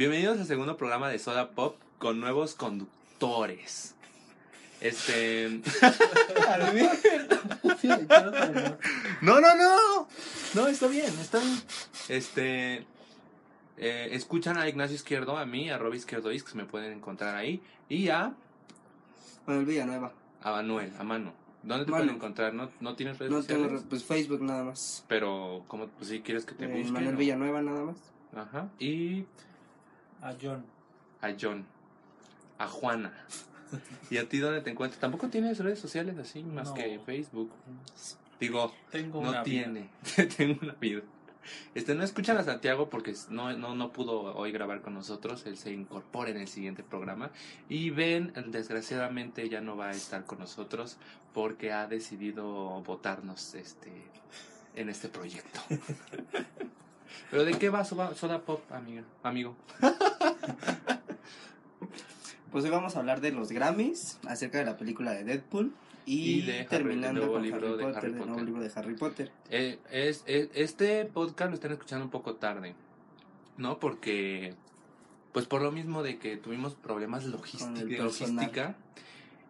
Bienvenidos al segundo programa de Soda Pop con nuevos conductores. Este. no, no, no. No, está bien, está bien. Este. eh, escuchan a Ignacio Izquierdo, a mí, a Rob Izquierdo Is, que se me pueden encontrar ahí. Y a, Manuel Villanueva. a Manuel, a Mano. ¿Dónde te Manu. pueden encontrar? ¿No, no tienes redes No tengo, sociales? re- pues Facebook nada más. Pero, ¿cómo? Pues si quieres que te Eh, busquen. Manuel Villanueva nada más. Ajá. Y A John. a John, a Juana. ¿Y a ti dónde te encuentras? Tampoco tienes redes sociales así más No. que Facebook. Digo, Tengo no una tiene. Tengo una vida. Este, no escuchan a Santiago porque no, no, no pudo hoy grabar con nosotros. Él se incorpora en el siguiente programa. Y Ben, desgraciadamente, ya no va a estar con nosotros porque ha decidido votarnos este, en este proyecto. ¿Pero de qué va Soda, Soda Pop, amigo? amigo? Pues hoy vamos a hablar de los Grammys, acerca de la película de Deadpool y, Y de Harry- terminando el nuevo con libro Harry de Potter, Harry nuevo Potter. libro de Harry Potter. Eh, es, es- este podcast lo están escuchando un poco tarde, ¿no? Porque, pues por lo mismo de que tuvimos problemas logística, de logística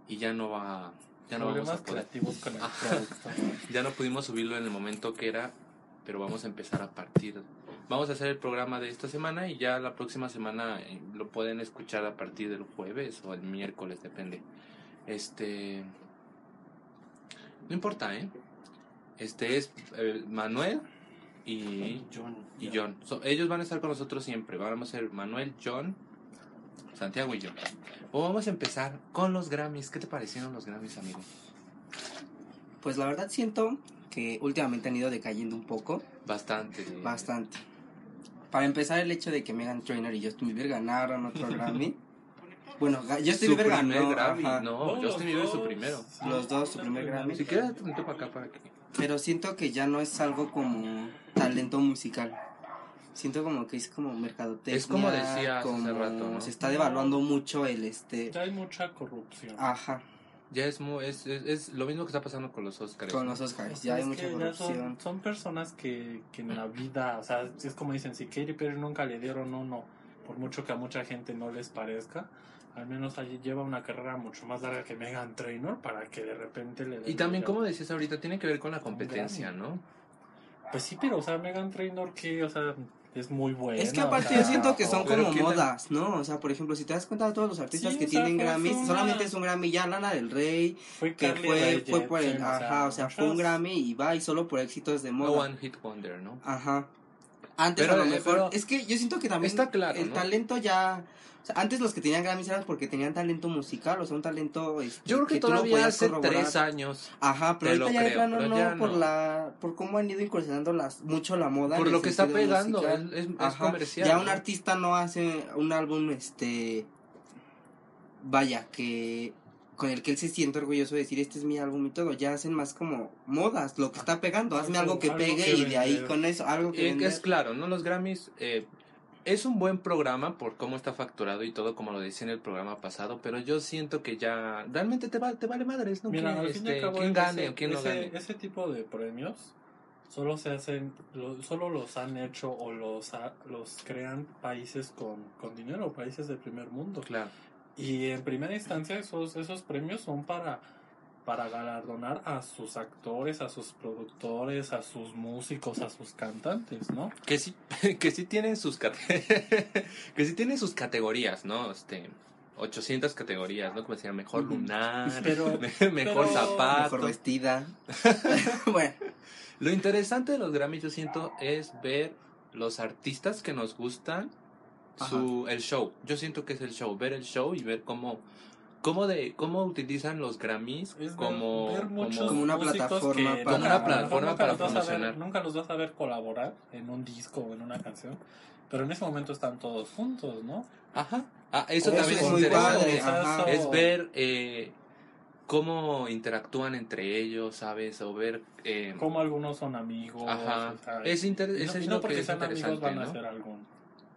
y ya no va, ya no vamos Problemas a poder. creativos con el. Ya no pudimos subirlo en el momento que era, pero vamos a empezar a partir. Vamos a hacer el programa de esta semana y ya la próxima semana eh, lo pueden escuchar a partir del jueves o el miércoles, depende. Este. No importa, ¿eh? Este es eh, Manuel y, John. y John. So, ellos van a estar con nosotros siempre. Vamos a ser Manuel, John, Santiago y yo. O vamos a empezar con los Grammys. ¿Qué te parecieron los Grammys, amigo? Pues la verdad siento que últimamente han ido decayendo un poco, Bastante. bastante. Para empezar el hecho de que Megan Trainor y Justin Bieber ganaron otro Grammy. Bueno, Justin Su Bieber primer ganó, Grammy. ajá, No, Oh, Justin Bieber es su primero. Los dos, su primer primeros. Grammy. Si quieres, tantito para acá para que. pero siento que ya no es algo como talento musical. Siento como que es como mercadotecnia. Es como decías hace como rato, ¿no? Se está devaluando mucho el este. Ya hay mucha corrupción. Ajá, Ya es, mu- es, es, es lo mismo que está pasando con los Oscars. con ¿no? los Oscars. Ya hay es mucha que ya corrupción. son, son personas que, que en la vida, o sea, es como dicen, si Katy Perry nunca le dieron uno, por mucho que a mucha gente no les parezca, al menos allí lleva una carrera mucho más larga que Megan Trainor para que de repente le den Y también, como decías ahorita, tiene que ver con la competencia, ¿no? Pues sí, pero, o sea, Megan Trainor que, o sea, es muy buena. Es que o aparte sea, yo siento que son como ¿quién la- modas, ¿no? O sea, por ejemplo, si te das cuenta de todos los artistas Sí, que o sea, tienen Grammys, una- solamente es un Grammy ya, Lana del Rey, Fue que Carly fue, fue por el, ajá, o sea, fue un muchos- Grammy y va y solo por éxitos de No moda. One Hit Wonder, ¿no? Ajá. Antes Pero, a lo eh, mejor, pero- es que yo siento que también Está claro, el ¿no? talento ya, o sea, antes los que tenían Grammys eran porque tenían talento musical, o sea, un talento este, Yo creo que, lo todavía hace corroborar. tres años, Ajá, pero ahorita ya de creo, plano pero no, ya por no. la, por cómo han ido incursionando las, mucho la moda. por lo que está pegando, musical. es, comercial. Ya un artista no hace un álbum, este, vaya, que con el que él se siente orgulloso de decir, este es mi álbum y todo, ya hacen más como modas, lo que está pegando, hazme Algo- algo que algo pegue que y de ahí con eso, algo que Eh, es claro, ¿no? Los Grammys eh, es un buen programa por cómo está facturado y todo, como lo decía en el programa pasado, pero yo siento que ya realmente te, va, te vale madres, ¿no? Mira, ¿Quién, al fin este, cabo, quién gane ese, o quién no ese- gane. ese tipo de premios solo se hacen, lo- solo los han hecho o los, ha- los crean países con, con dinero, países del primer mundo. Claro. Y en primera instancia esos, esos premios son para, para galardonar a sus actores, a sus productores, a sus músicos, a sus cantantes, ¿no? Que sí, que sí tienen sus que sí tienen sus categorías, ¿no? Este 800 categorías, ¿no? Como decía, mejor lunar, Pero- mejor pero- zapato. Mejor vestida. bueno, Lo interesante de los Grammys, yo siento, es ver los artistas que nos gustan, su, el show. Yo siento que es el show, ver el show y ver cómo, cómo, de, cómo utilizan los Grammys Es como, ver como- Como una plataforma para- una a plataforma nunca para los vas a ver- promocionar. nunca los vas a ver colaborar en un disco o en una canción, pero en ese momento están todos juntos, ¿no? Ajá. Ah, eso Eso también es es muy interesante. padre, ajá. Es ver eh, cómo interactúan entre ellos, ¿sabes? O ver... eh, Como algunos son amigos. Ajá. Es inter- no, es no porque es sean amigos interesante, van a ¿no? hacer algún,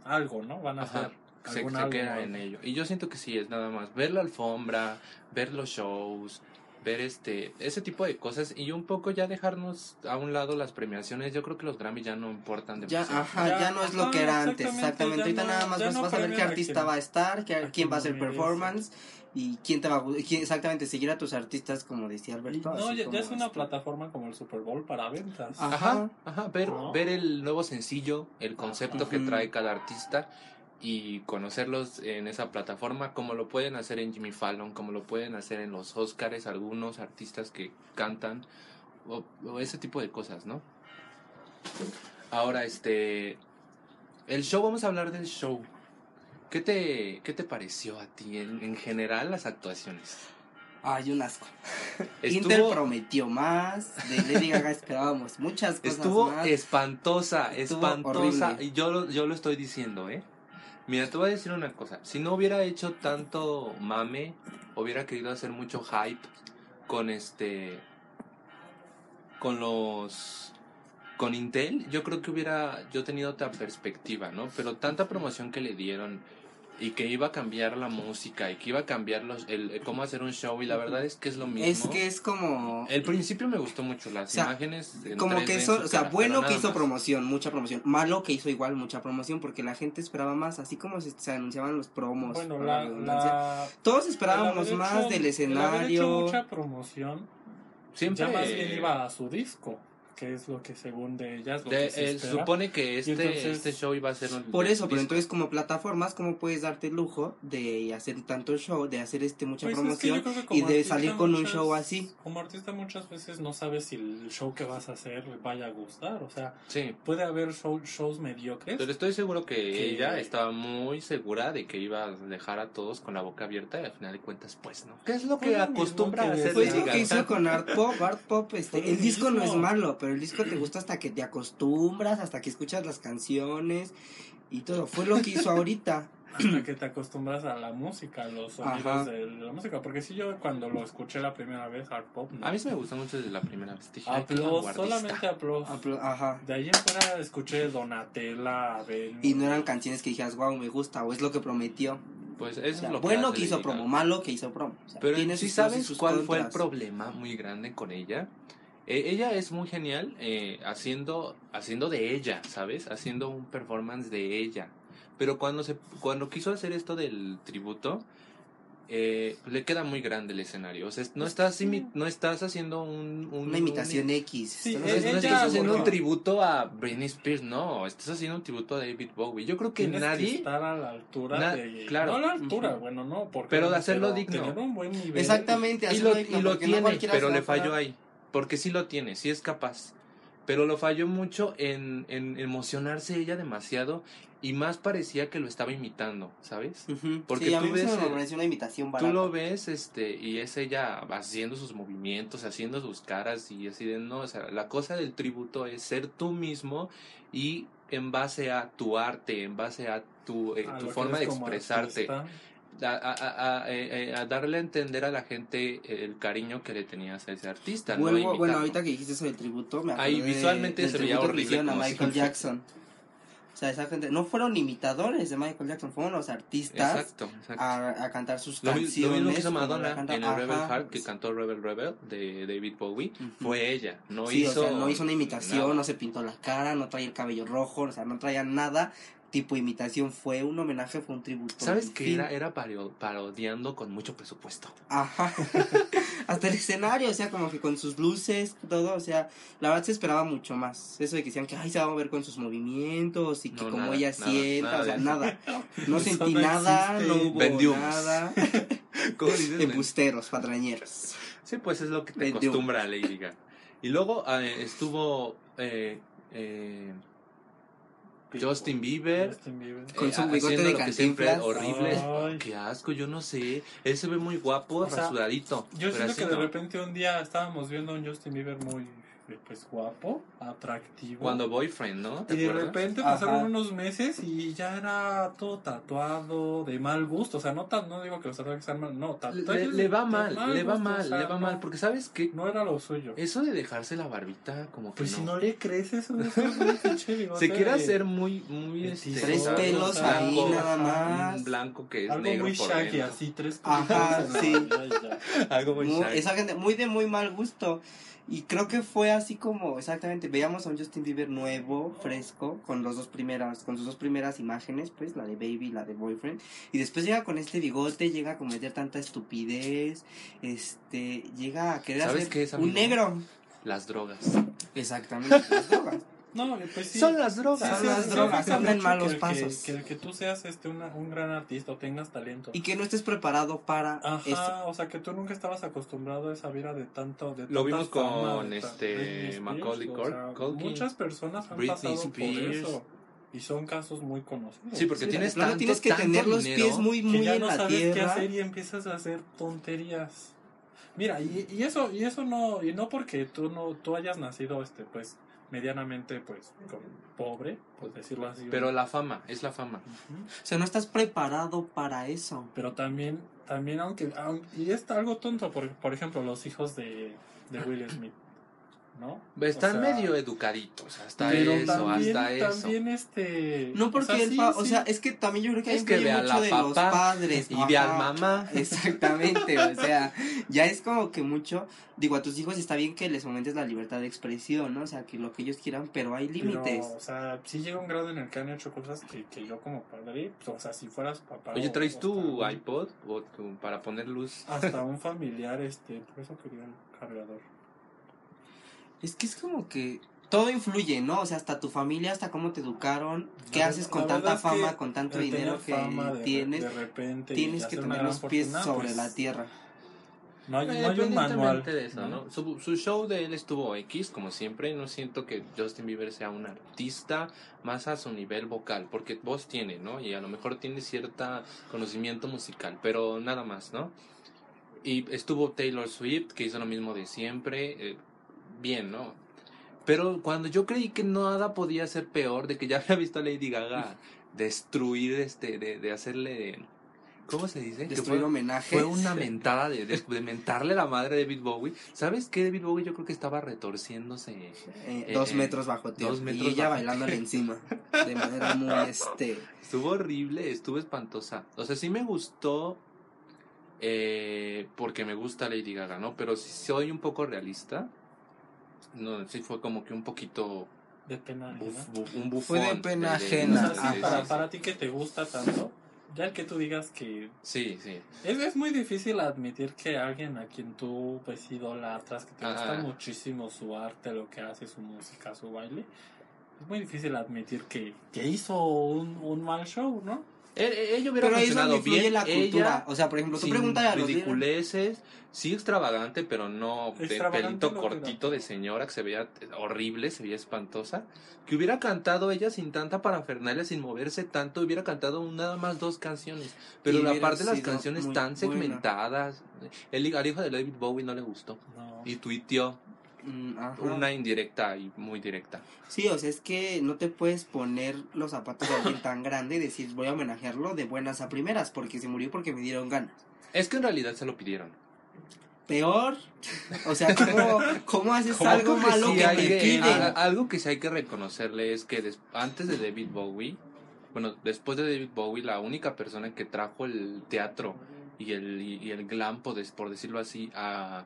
algo, ¿no? Van a Ajá. hacer se, algún se algo, queda en ello. Y yo siento que sí, es nada más ver la alfombra, ver los shows, ver este ese tipo de cosas y un poco ya dejarnos a un lado las premiaciones. Yo creo que los Grammy ya no importan Ya, demasiado. ajá, Ya, ya, no es lo que era antes, exactamente, exactamente. ya Ahorita no- nada más ya vas, no vas a ver qué artista va a estar, qué- a quién va a hacer performance y quién te va a quién- exactamente seguir a tus artistas como decía Alberto. no, ya, ya es una este. plataforma como el Super Bowl para ventas. Ajá, ajá, ver, ¿No? ver el nuevo sencillo, el concepto que trae cada artista y conocerlos en esa plataforma, como lo pueden hacer en Jimmy Fallon, como lo pueden hacer en los Oscars, algunos artistas que cantan, o, o ese tipo de cosas, ¿no? Ahora, este, el show, vamos a hablar del show. ¿Qué te, qué te pareció a ti en, en general las actuaciones? Ay, un asco. Estuvo- Inter prometió más, de Lady Gaga esperábamos muchas cosas Estuvo más. espantosa, Estuvo espantosa. horrible. Y yo lo, yo lo estoy diciendo, ¿eh? Mira, te voy a decir una cosa. Si no hubiera hecho tanto mame, hubiera querido hacer mucho hype con este. con los. con Intel, yo creo que hubiera yo tenido otra perspectiva, ¿no? Pero tanta promoción que le dieron y que iba a cambiar la música y que iba a cambiar los, el, el cómo hacer un show y la verdad es que es lo mismo. Es que es como El principio me gustó mucho, las O sea, imágenes. en como 3D que eso, o sea, cara, bueno que hizo más. promoción, mucha promoción, malo que hizo igual mucha promoción porque la gente esperaba más, así como se, se anunciaban los promos. Bueno, la, Todos esperábamos más hecho- del el haber hecho escenario. mucha promoción, Siempre ya más bien iba a su disco, que es lo que según de ella es lo de- que se eh, espera. supone que este, entonces- este show iba a ser un. Por eso, pero entonces como plataformas, ¿cómo puedes darte el lujo de hacer tanto show, de hacer este mucha Pues es que promoción creo que y de salir con un muchas- show así? Como artista muchas veces no sabes si el show que vas a hacer vaya a gustar, o sea, Sí. puede haber show- shows mediocres. Pero estoy seguro que, Que- ella estaba muy segura de que iba a dejar a todos con la boca abierta y al final de cuentas, pues no. ¿Qué es lo que acostumbra que a hacer Pues lo que hizo con Art Pop, Art Pop, este, el disco no es malo, pero el disco te gusta hasta que te acostumbras, hasta que escuchas las canciones y todo. Fue lo que hizo ahorita. hasta que te acostumbras a la música, a los sonidos Ajá. de la música. Porque si yo cuando lo escuché la primera vez, hard pop, no. A mí sí me gustó mucho desde la primera vez. Dije, vanguardista. solamente applause. Apl- Ajá. De ahí en fuera escuché Donatella, Abel. Y no eran canciones que dijeras, wow, me gusta, o es lo que prometió. Pues eso O sea, es lo que bueno hace que hizo promo, malo que hizo promo. O sea, Pero si sabes cuál fue el contras. problema muy grande con ella. Eh, ella es muy genial eh, haciendo, haciendo de ella, ¿sabes? Haciendo un performance de ella. Pero cuando se, cuando quiso hacer esto del tributo, eh, le queda muy grande el escenario. O sea, no estás, imi- no estás haciendo un, un- Una imitación un- X. Sí, no, es- no ella- estás haciendo un tributo a Britney Spears, no, estás haciendo un tributo a David Bowie. Yo creo que Tienes nadie, estar a la altura de. claro. No a la altura, bueno, no. Porque, Pero de hacerlo digno. Tener un buen nivel. Exactamente, y hacerlo lo, digno, y lo no tiene, pero le falló ahí. Porque sí lo tiene, sí es capaz. Pero lo falló mucho en, en emocionarse ella demasiado y más parecía que lo estaba imitando, ¿sabes? Porque sí, a tú mí ves se me parece una imitación barata. Tú lo ves este y es ella haciendo sus movimientos, haciendo sus caras y así de no, o sea, la cosa del tributo es ser tú mismo y en base a tu arte, en base a tu, eh, a tu forma de expresarte, artista. A, a- a- eh, eh, a darle a entender a la gente el cariño que le tenías a ese artista. no Vuelvo- bueno, ahorita que dijiste eso del tributo, me Ahí visualmente del se veía horrible a Michael si- Jackson. O sea, esa gente, no fueron imitadores de Michael Jackson, fueron los artistas Exacto, exacto. a, a cantar sus Lo, canciones. lo mismo que hizo Madonna canta- en el Rebel Ajá. Heart, que cantó Rebel Rebel de David Bowie, fue ella. No sí, hizo. o sea, no hizo una imitación, nada. no se pintó la cara, no traía el cabello rojo, o sea, no traía nada tipo imitación, fue un homenaje, fue un tributo. ¿Sabes fin. era? Era pario- parodiando con mucho presupuesto. Ajá. Hasta el escenario, o sea, como que con sus luces, todo, o sea, la verdad se esperaba mucho más. Eso de que decían que ay se va a mover con sus movimientos y que No, como nada, ella nada, sienta, nada o sea, nada. No sentí no nada, no hubo Vendió. nada. ¿Cómo dices? Embusteros, patrañeros. Sí, pues es lo que te Vendió. acostumbra a Lady Gaga. Y luego eh, estuvo eh, eh, Justin Bieber. Justin Bieber. Con su eh, bigote de lo que siempre Cantinflas. horrible. Ay. Qué asco, yo no sé. Él se ve muy guapo, O sea, rasuradito. Yo siento así que de no. repente un día estábamos viendo a un Justin Bieber muy pues guapo, atractivo. Cuando boyfriend, ¿no? ¿Te y de acuerdas? repente Ajá. pasaron unos meses y ya era todo tatuado, de mal gusto. O sea, no, tan, no digo que los tatuajes sean mal, no, Le, le va mal, le va gusto, mal, o sea, le va no- mal. Porque, ¿sabes qué? No era lo suyo. Eso de dejarse la barbita, como que Pues no. si no le crees eso, eso es un pinche bigote Se quiere de- hacer muy, muy, este, Tres pelos ahí, Blanco, nada ajá, más. Un blanco que es Algo negro muy por shaggy, dentro. así, tres Ajá, pelitos en sí. Algo muy Muy- shaggy. esa gente muy de muy mal gusto. Y creo que fue así como, exactamente, veíamos a un Justin Bieber nuevo, fresco, con los dos primeras, con sus dos primeras imágenes, pues, la de Baby y la de Boyfriend. Y después llega con este bigote, llega a cometer tanta estupidez, este, llega a querer ¿Sabes hacer qué es, un negro. Las drogas. Exactamente, las drogas. No, pues sí. Son las drogas. Son Sí, las sí, drogas, sí, en mucho malos que el pasos. Que, que el que tú seas este una, un gran artista o tengas talento. Y que no estés preparado para Ajá, eso. o sea que tú nunca estabas acostumbrado a esa vida de tanto de Lo vimos fama, con, ta- este, Macaulay o sea, Culkin, Muchas personas han Britney pasado por Spears. eso y son casos muy conocidos. Sí, porque Sí, tienes tanto, tienes que tanto tener los dinero. pies muy, que muy ya en no la sabes qué tierra. hacer y empiezas a hacer tonterías. Mira, y, y eso y eso no y no porque tú no tú hayas nacido este pues medianamente pues como pobre, por decirlo así. Pero la fama, es la fama. O sea, no estás preparado para eso. Pero también, también aunque, aun- y es algo tonto, por, por ejemplo, los hijos de, de Will Smith, ¿no? Están O sea, medio educaditos, hasta pero eso, también, hasta eso. también este... No porque o sea, el sí, pa- o sea, es que también yo creo que ahí Es que mucho la de los papá padres. Y ve al Ajá. mamá. Exactamente, o sea, ya es como que mucho, digo, a tus hijos está bien que les fomentes la libertad de expresión, ¿no? O sea, que lo que ellos quieran, pero hay límites. o sea, sí llega un grado en el que han hecho cosas que, que yo como padre, pues, o sea, si fueras papá... Oye, ¿traes o tu iPod o tu- para poner luz? Hasta un familiar, este, por eso quería el cargador. Es que es como que todo influye, ¿no? O sea, hasta tu familia, hasta cómo te educaron, qué La haces con tanta verdad es que fama, con tanto dinero que de- tienes, de repente tienes que tener los pies fortuna, sobre pues, la tierra. No hay, no hay un Independientemente manual. de eso, ¿no? Su, su show de él estuvo X, como siempre. No siento que Justin Bieber sea un artista más a su nivel vocal, porque voz tiene, ¿no? Y a lo mejor tiene cierta conocimiento musical, pero nada más, ¿no? Y estuvo Taylor Swift, que hizo lo mismo de siempre. eh, bien, ¿no? Pero cuando yo creí que nada podía ser peor, de que ya había visto a Lady Gaga destruir, este, de, de hacerle. ¿Cómo se dice? Que Destruir fue- homenajes. fue una mentada de, de, de mentarle la madre de David Bowie. ¿Sabes qué? David Bowie yo creo que estaba retorciéndose. Eh, eh, dos eh, metros bajo tierra. dos metros y ella bajo bailándole encima. De manera muy, este... Estuvo horrible, estuvo espantosa. O sea, sí me gustó eh, porque me gusta Lady Gaga, ¿no? Pero si soy un poco realista, no, sí fue como que un poquito De pena. buf- ajena. buf- un bufón. Fue de pena ajena. para, para ti que te gusta tanto, ya el que tú digas que Sí, sí. es, es muy difícil admitir que alguien a quien tú pues idolatras, que te gusta muchísimo su arte, lo que hace, su música, su baile, es muy difícil admitir que, que hizo un, un mal show, ¿no? Eh, eh, Ella hubiera Pero ahí es donde funcionado influye bien. la cultura. Ella, o sea, por ejemplo, tú sin pregúntale a los ridiculeces, sí extravagante, pero no de pelito no, cortito de señora que se veía horrible, se veía espantosa. Que hubiera cantado ella sin tanta parafernalia, sin moverse tanto, hubiera cantado nada más dos canciones. Pero Y la parte de las canciones muy tan segmentadas. El, al hijo de David Bowie no le gustó. No. Y tuiteó ajá. una indirecta y muy directa. Sí, o sea, es que no te puedes poner los zapatos de alguien tan grande y decir voy a homenajearlo de buenas a primeras porque se murió porque me dieron ganas. Es que en realidad se lo pidieron. Peor, o sea, ¿cómo, cómo haces algo que malo sí que que- piden? a- algo que sí hay que reconocerle es que des- antes de David Bowie, bueno, después de David Bowie, la única persona que trajo el teatro y el, y, el glam, por decirlo así, a,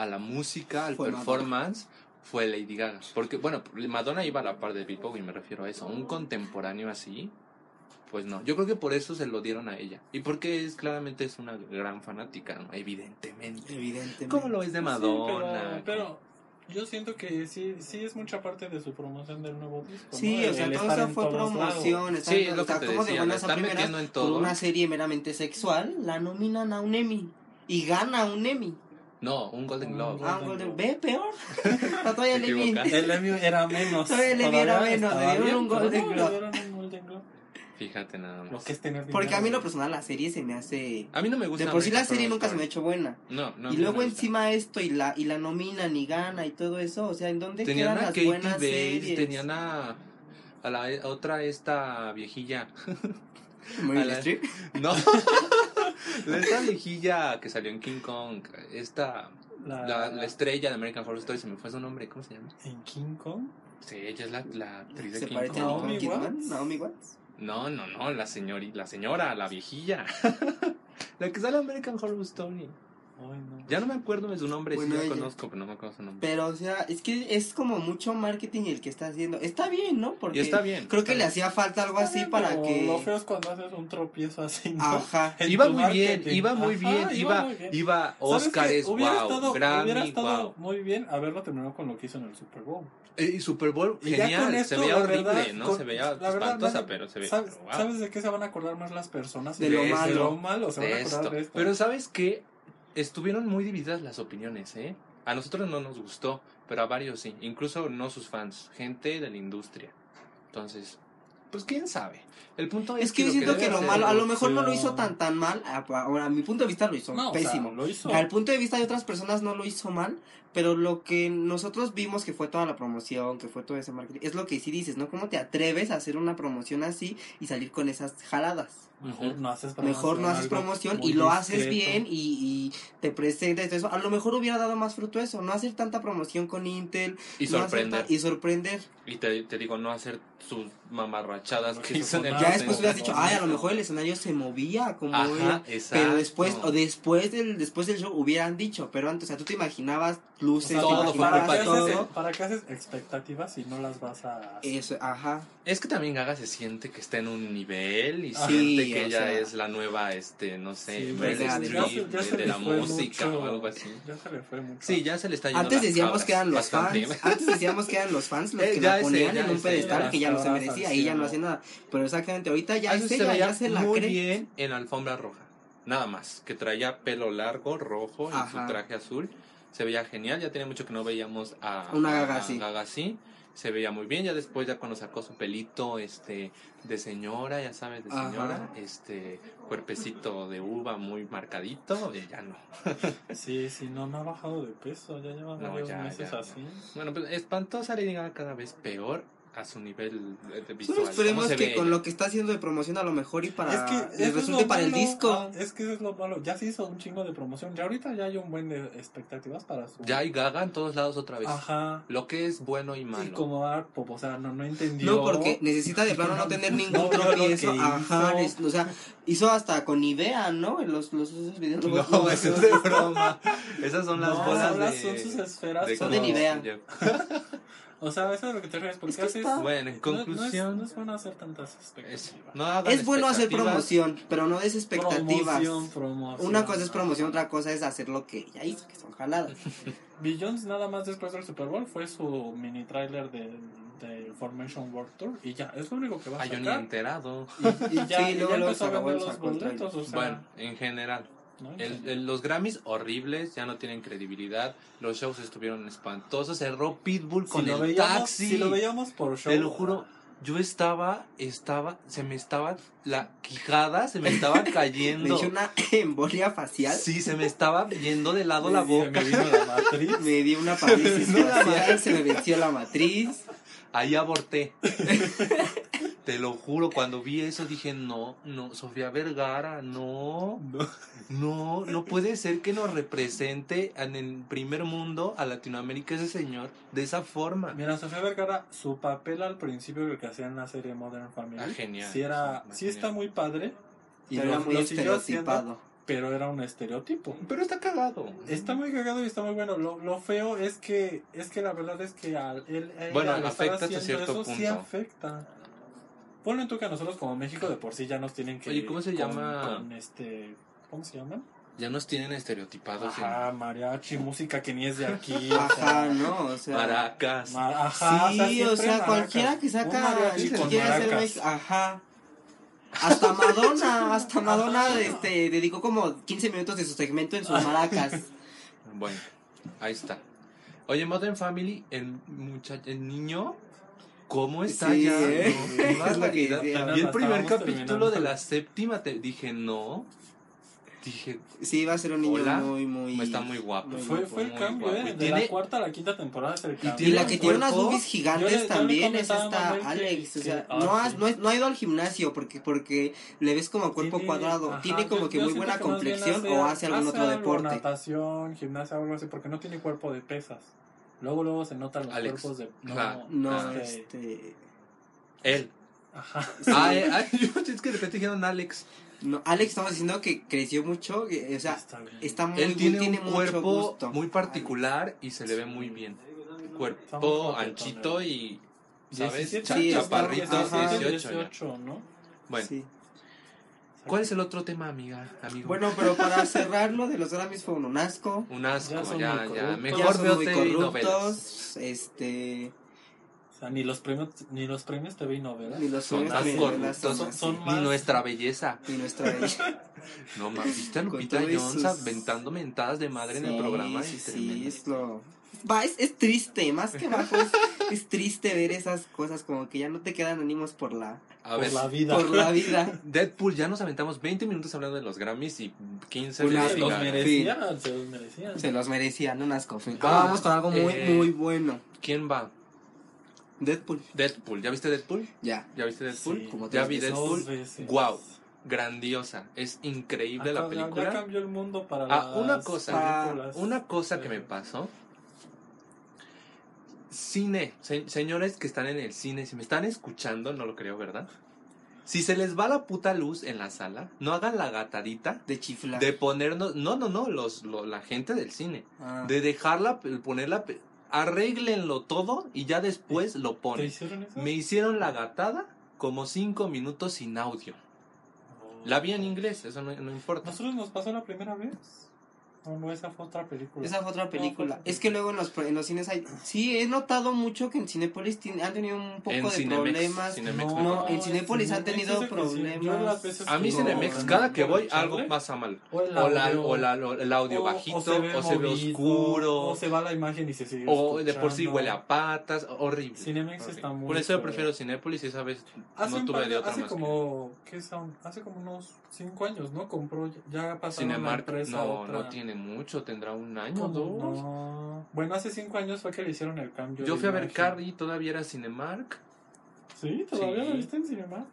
a la música, al Fue performance, fue Lady Gaga. Porque, bueno, Madonna iba a la par de David Bowie, me refiero a eso. Un contemporáneo así, pues no. Yo creo que por eso se lo dieron a ella. Y porque es claramente es una gran fanática, ¿no? Evidentemente. Evidentemente. ¿Cómo lo es de Sí, Madonna? pero, pero yo siento que sí, sí es mucha parte de su promoción del nuevo disco. Sí, ¿no? o sea, El todo eso fue promoción. está- Sí, es lo que te de están metiendo en por una serie meramente sexual, la nominan a un Emmy. Y gana un Emmy. No, un Golden Un Globe. Ah, Globe. Golden- ve, peor. Está todavía el Emmy. El Emmy era menos. Todavía el Emmy era menos, le dieron un Golden no, Globe. un Globe. Fíjate nada Lo más. que es tener Porque a mí lo personal la serie se me hace... A mí no me gusta. De por sí la serie nunca se me ha hecho buena. No, no. y no luego encima esto y la y la nominan y gana y todo eso, o sea, ¿en dónde Tenían quedan a las Katie buenas Bates, series? tenían a, a la a otra esta viejilla. Meryl a la- Streep. No. Esta viejilla que salió en King Kong, esta La, la, la estrella de American Horror Story, se me fue su nombre, ¿cómo se llama? En King Kong. Sí, ella es la, la actriz de ¿Se King parece a Kong. Naomi? Watts? Naomi Watts. No, no, no, la señora, la señora, la viejilla. la que sale en American Horror Story. Ay, no. Ya no me acuerdo de su nombre, Bueno, sí la ella. conozco, pero no me acuerdo su nombre. Pero, o sea, es que es como mucho marketing el que está haciendo. Está bien, ¿no? Porque Y está bien. creo que le hacía falta algo así para Lo que... feo es cuando haces un tropiezo así, ¿no? Ajá. En Iba muy bien, iba muy Ajá, bien, iba, muy bien. iba ¿Sabes Oscars, qué? Hubiera wow, estado, hubiera Grammy, estado wow. muy bien haberlo terminado con lo que hizo en el Super Bowl. Eh, Y Super Bowl, Y ya genial, se veía horrible, verdad, ¿no? con- se veía espantosa, pero se veía, ¿Sabes, wow. ¿Sabes de qué se van a acordar más las personas? De lo malo. De lo malo, se van a de acordar esto. de esto. Pero sabes que estuvieron muy divididas las opiniones, ¿eh? A nosotros no nos gustó, pero a varios sí, incluso no sus fans, gente de la industria. Entonces, pues quién sabe. El punto es, Es que yo lo siento debe que lo malo, a lo mejor no lo hizo tan tan mal. Ahora, a mi punto de vista lo hizo no, o sea, pésimo. lo hizo. Al punto de vista de otras personas no lo hizo mal, pero lo que nosotros vimos que fue toda la promoción, que fue todo ese marketing, es lo que sí dices, ¿no? ¿Cómo te atreves a hacer una promoción así y salir con esas jaladas? Mejor no haces Mejor no haces promoción y lo haces discreto. bien y, y te presentas y todo eso. A lo mejor hubiera dado más fruto eso, no hacer tanta promoción con Intel. Y no sorprender. y sorprender. Y te, te digo, no hacer sus mamarrachadas No que hizo. Ya después hubieras dicho, ay, a lo mejor el escenario se movía como Ajá, era. exacto. Pero después, o después del, después del show hubieran dicho, pero antes, o sea, tú te imaginabas O luces, sea, te todo ¿para, para de haces, todo. ¿Para qué haces expectativas si no las vas a hacer? Eso, ajá. Es que también Gaga se siente que está en un nivel y Ah, siente sí, que o ella sea. es la nueva, este, no sé, Sí, Meryl ya ya se- ya de, se de le la música mucho- o algo así. Ya se le fue mucho. Sí, ya se le está yendo Antes decíamos cabras que eran los bastante. fans, antes decíamos que eran los fans los Eh, que la ponían en un ese, pedestal que ya no se merecía y ella no hace nada. Pero exactamente, ahorita ya Eso es se ella, ya se la muy bien en alfombra roja. Nada más, que traía pelo largo, rojo, y Ajá. su traje azul. Se veía genial, ya tenía mucho que no veíamos a Una Gaga a así. Gaga así. Se veía muy bien, ya después ya cuando sacó su pelito este de señora, ya sabes, de Ajá. señora, este cuerpecito de uva muy marcadito, y ya no. Sí, sí, no, no ha bajado de peso. Ya lleva No, varios ya, meses ya, así. Bueno, pues espantosa Lady Gaga cada vez peor a su nivel de visual. Solo ¿Cómo esperemos que ve con lo que está haciendo de promoción a lo mejor y para es que les eso es resulte para el disco. Ah, es que eso es lo malo. Ya se hizo un chingo de promoción. Ya ahorita ya hay un buen de expectativas para su. Ya hay Gaga en todos lados otra vez. Ajá. Lo que es bueno y malo. Y como dar pop, o sea, no, no entendió. No, porque necesita de plano no tener ningún tropiezo. Ajá, es- o sea, hizo hasta con Nivea, ¿no? Los, los esos videos. No, eso es de broma. Esas son las No, bolas de... son sus esferas. de Son de Nivea. O sea, eso es lo que te refieres. Porque Es que haces. Bueno, en no- no es- conclusión... No es, bueno hacer tantas es, expectativas. no hagan Es bueno hacer promoción, pero no des expectativas. Promoción, promoción. Una cosa es promoción, otra cosa es hacer lo que ya hizo, que son jaladas. Billions nada más después del Super Bowl fue su mini trailer de, de Formation World Tour y ya, es lo único que va a Ah, yo ni sacar. enterado. Y, y ya, Sí, y luego- ya luego empezó se a vender los boletos, o sea, Bueno, en general. ¿No? El- el- los Grammys horribles ya no tienen credibilidad. Los shows estuvieron espantosos. Cerró Pitbull con si, el veíamos, taxi. si lo veíamos por show, Te lo juro, yo estaba, estaba, se me estaba, la quijada se me estaba Me cayendo. hice una embolia facial. Sí, se me estaba yendo de lado la se me boca. vino la matriz. Me di una parálisis facial, se me venció la matriz. Ahí aborté. Te lo juro, cuando vi eso dije, no, no, Sofía Vergara, no, no, no puede ser que nos represente en el primer mundo a Latinoamérica ese señor de esa forma. Mira, Sofía Vergara, su papel al principio que hacía en la serie Modern Family, Ah, genial. sí era, Sí, sí genial. está muy padre y lo, muy lo siguió haciendo, estereotipado. Pero era un estereotipo. Pero está cagado. Está muy cagado y está muy bueno. Lo, lo feo es que es que la verdad es que al él Bueno, al estar afecta hasta haciendo cierto eso sí punto. afecta. Ponle tú que a nosotros como México de por sí ya nos tienen que Oye, ¿cómo se con- llama? con este ¿cómo se llaman? Ya nos tienen estereotipados Ajá, mariachi, música que ni es de aquí. o Ajá, sea, ¿no? O en sea. maracas. mar- ajá, sí, o sea, cualquiera que Un saca mariachi que con ser Ajá. Hasta Madonna, hasta Madonna este, dedicó como 15 minutos de su segmento en sus maracas. Bueno, ahí está. Oye, Modern Family, el, mucha- el niño ¿cómo está Sí, ya? ¿eh? No, Es lo que. Y el primer capítulo terminando. de la séptima, te dije, no. Dije, Sí, va a ser un niño Hola. muy, muy... está muy guapo. Muy Fue, guapo, fue el cambio, guapo. ¿eh? De tiene- la cuarta a la quinta temporada es el cambio. Y tiene la que tiene unas boobies Yo gigantes yo le también es esta Manuel que- Alex. O que- sea, ah, no, has- sí. no, es- no ha ido al gimnasio porque porque le ves como cuerpo Tiene- cuadrado. ajá, tiene como yo- que yo muy buena que complexión o hace algún otro algo, deporte. natación, gimnasia o algo así, porque no tiene cuerpo de pesas. Luego, luego se notan los Alex. cuerpos de... No. No, Ah. este... Él. Ajá. Ah, eh, yo es que de repente dijeron Alex. No, Alex estamos diciendo que creció mucho, que, o sea, Está muy Él tiene, tiene un mucho cuerpo gusto. muy particular y se le ve muy bien. Cuerpo anchito y, ¿sabes? 17, Cha- Sí, chaparrito, ajá. 18 ya. 18, ¿no? Bueno, Sí. ¿cuál es el otro tema, amiga? Amigo? Bueno, pero para cerrarlo de los Grammys fue un asco. un asco, Ya son ya, muy ya. Mejor son veo novelas. corruptos. Este. O sea, ni los premios, ni los premios TV y novelas. Ni los Son premios más corruptos, son más- Ni nuestra belleza. Y nuestra No mames, ¿viste a Lupita Jones sus- aventando mentadas de madre en el programa? Sí, Es sí, es lo. Va, es, es triste, más que bajo, es, es triste ver esas cosas como que ya no te quedan ánimos por la, A por ver, la vida. por la vida. Deadpool, ya nos aventamos 20 minutos hablando de los Grammys y 15 Una- de se la los merecían, se los merecían. Se los merecían, un asco. Ah, Vamos con algo muy, eh, muy bueno. ¿Quién va? Deadpool. Deadpool. ¿Ya viste Deadpool? Ya. ¿Ya viste Deadpool? Sí, como ya vi. Deadpool. Dos veces. Wow. Grandiosa. Es increíble la Acá- Ya película. cambió el mundo para Ah, una cosa, películas. Una cosa que me pasó. Cine. Se- señores que están en el cine, si me están escuchando, no lo creo, ¿verdad? Si se les va la puta luz en la sala, no hagan la gatadita De chifla. de ponernos. No, no, no, los, lo- la gente del cine. Ah. De dejarla, ponerla. Arréglenlo todo y ya después lo ¿Te ponen. hicieron eso? Me hicieron la gatada como cinco minutos sin audio. Oh. La vi en inglés, eso no, no importa. ¿Nosotros nos pasó la primera vez? ¿O no, esa fue otra película? Esa fue otra película. No, fue- es que luego en los, en los cines hay... Sí, he notado mucho que en Cinepolis tiene- han tenido un poco En de Cinemex, problemas. Cinemex No, No, en Cinépolis han tenido problemas. A mí Cinemex, no, cada que voy, algo pasa mal. O el O, la- audio, o la- o el audio o- bajito, o o se ve, movido, oscuro, O se va la imagen y se sigue o de por sí huele a patas, horrible. Cinemex horrible. está muy Por eso yo prefiero Cinépolis y esa vez Hace, no tuve de otra hace más. que- como, ¿qué son? Hace como unos 5 años, ¿no? Compró, ya la Cinemark, empresa no, otra. no tiene mucho, tendrá un año o ¿Cómo dos. no? Bueno, hace 5 años fue que le hicieron el cambio. Yo fui a ver imagen. Carrie, todavía era Cinemark. ¿Sí? ¿Todavía Sí. lo viste en Cinemark?